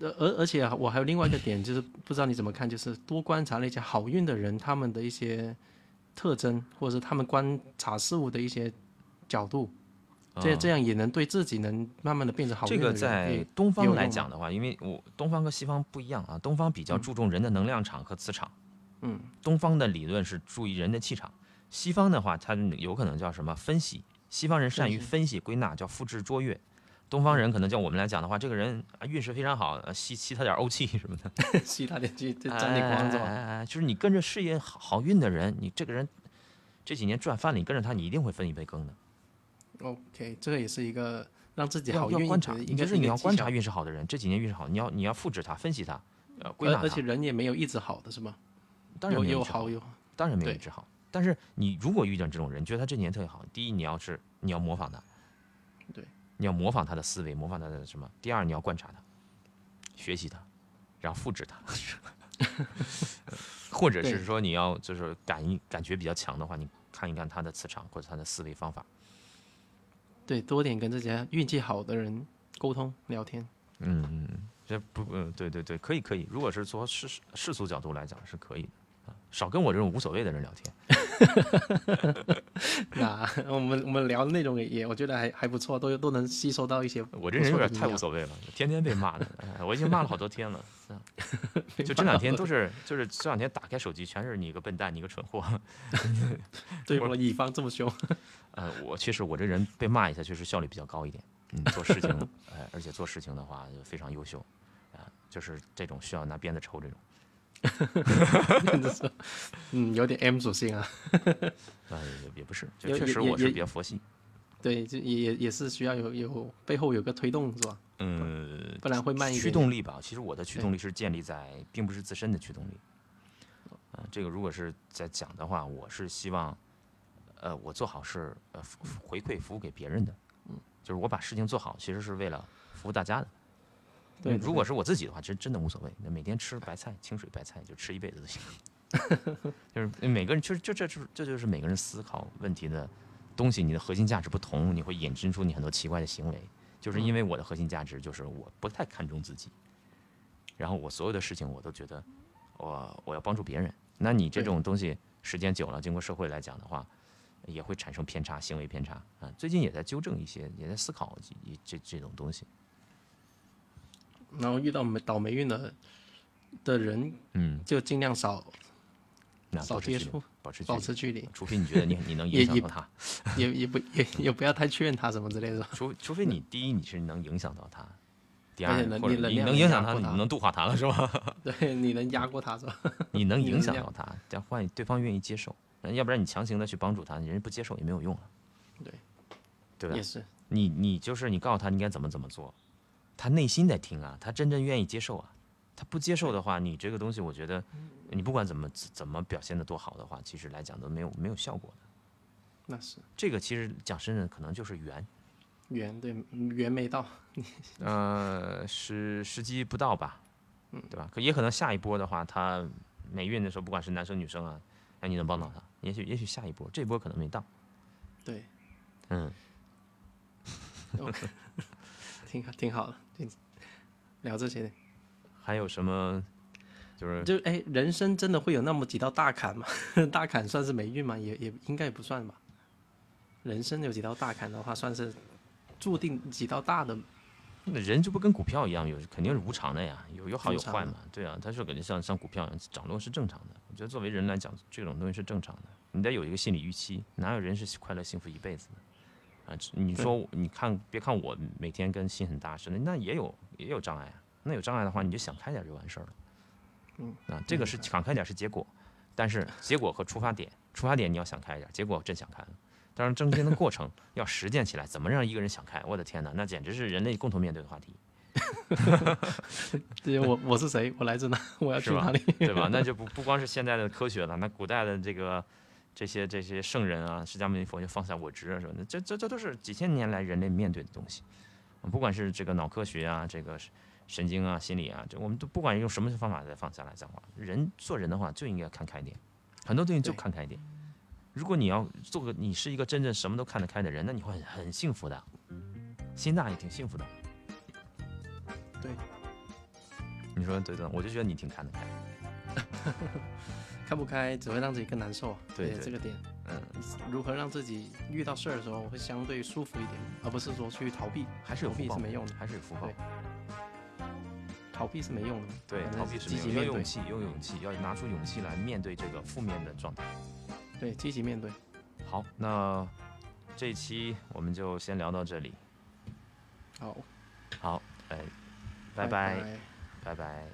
呃，而而且我还有另外一个点，就是不知道你怎么看，就是多观察那些好运的人，他们的一些特征，或者是他们观察事物的一些角度，这嗯这样也能对自己能慢慢的变成好这。个在东方来讲的话，因为我东方和西方不一样啊，东方比较注重人的能量场和磁场，嗯，东方的理论是注意人的气场，西方的话它有可能叫什么分析，西方人善于分析归纳，叫复制卓越。东方人可能叫我们来讲的话，这个人啊运势非常好，呃吸吸他点欧气什么的，(laughs) 吸他点气，就沾点光是吧？哎哎哎就是你跟着事业好好运的人，你这个人这几年赚翻了，你跟着他，你一定会分一杯羹的。OK，这个也是一个让自己好运要观察，的一你个一个技就是你要观察运势好的人，这几年运势好，你要你要复制他，分析他，呃，归纳它。而而且人也没有一直好的是吗？当然有没有一直好，有好有当然没有一直好。但是你如果遇见这种人，觉得他这几年特别好，第一你要是你要模仿他，对，你要模仿他的思维，模仿他的什么？第二你要观察他，学习他，然后复制他，(laughs) 或者是说你要就是感应感觉比较强的话，你看一看他的磁场或者他的思维方法。对多点跟这些运气好的人沟通聊天。嗯嗯，这不嗯对对对，可以可以。如果是从世世俗角度来讲是可以的啊，少跟我这种无所谓的人聊天。(laughs) 那我们我们聊的内容也也我觉得还还不错，都都能吸收到一些。我这人有点太无所谓了，天天被骂的，(laughs) 哎，我已经骂了好多天了。嗯 (laughs) 就这两天都是，就是这两天打开手机全是你个笨蛋，你个蠢货。对我乙方这么凶，呃，我其实我这人被骂一下，确实效率比较高一点。嗯，做事情，呃，而且做事情的话就非常优秀，啊、就是这种需要拿鞭子抽这种。(laughs) 嗯，有点 M 属性啊。(laughs) 呃，也也不是，就确实我是比较佛系。对，就也也也是需要有有背后有个推动是吧？嗯，不然会慢一点。驱动力吧，其实我的驱动力是建立在，并不是自身的驱动力。呃，这个如果是在讲的话，我是希望，呃，我做好事，呃，回馈服务给别人的，嗯，就是我把事情做好，其实是为了服务大家的。对嗯如果是我自己的话，其实真的无所谓，那每天吃白菜，清水白菜就吃一辈子都行。(laughs) 就是每个人，就是就这就是这就是每个人思考问题的东西，你的核心价值不同，你会引申出你很多奇怪的行为。就是因为我的核心价值就是我不太看重自己，然后我所有的事情我都觉得我我要帮助别人。那你这种东西时间久了，经过社会来讲的话，也会产生偏差，行为偏差啊。最近也在纠正一些，也在思考这这这种东西。然后遇到没倒霉运的的人，嗯，就尽量少少接触，保保持距离，持距离，除非你觉得你你能影 (laughs) 响到他，也也不也 (laughs) 也不要太劝他什么之类的。除除非你第一你是能影响到他，(laughs) 第二或者你能影响他，你能度化他了是吧？对，你能压过他是吧？你能影响到他，但换对方愿意接受，要不然你强行的去帮助他，人家不接受也没有用了，对，对吧？也？是，你你就是你告诉他应该怎么怎么做，他内心在听啊，他真正愿意接受啊。他不接受的话，你这个东西，我觉得你不管怎么怎么表现的多好的话，其实来讲都没有没有效果的。那是这个其实讲深了，可能就是缘，缘对缘没到，(laughs) 呃，时时机不到吧，嗯对吧？可也可能下一波的话，他霉运的时候，不管是男生女生啊，那你能帮到他，也许也许下一波，这波可能没到，对嗯，，(laughs) OK，挺好挺好的，挺 (laughs) 聊这些。还有什么？就是就哎，人生真的会有那么几道大坎吗？(laughs) 大坎算是霉运吗？也也应该也不算吧。人生有几道大坎的话，算是注定几道大的。那人就不跟股票一样，有肯定是无常的呀，有有好有坏嘛，对啊，他是感觉像像股票一样涨落是正常的。我觉得作为人来讲，这种东西是正常的，你得有一个心理预期，哪有人是快乐幸福一辈子的？啊，你说你看，别看我每天跟心很大似的，那也有也有障碍啊，那有障碍的话，你就想开点就完事儿了。嗯，啊，这个是想开点是结果，但是结果和出发点，出发点你要想开一点，结果真想开了。当然中间的过程要实践起来，怎么让一个人想开？我的天哪，那简直是人类共同面对的话题，(laughs) 对，我我是谁？我来自哪？(laughs) 我要去哪里？(laughs) 对吧？那就不不光是现在的科学了，那古代的这个这些这些圣人啊，释迦牟尼佛就放下我执啊什么的，这这这都是几千年来人类面对的东西。啊不管是这个脑科学啊，这个神经啊、心理啊，这我们都不管用什么方法再放下来讲话。人做人的话就应该看开点，很多东西就看开点。如果你要做个你是一个真正什么都看得开的人，那你会很很幸福的，心大也挺幸福的。对，你说对对，我就觉得你挺看得开的。(laughs) 看不开只会让自己更难受啊。对对这个点，嗯，如何让自己遇到事儿的时候会相对舒服一点，而不是说去逃避。还是有福报是没用的，还是有福报。逃避是没用的。对，逃避是积极面对。没有勇气，有勇气，要拿出勇气来面对这个负面的状态。对，积极面对。好，那这一期我们就先聊到这里。好，好，哎，拜拜拜，拜拜。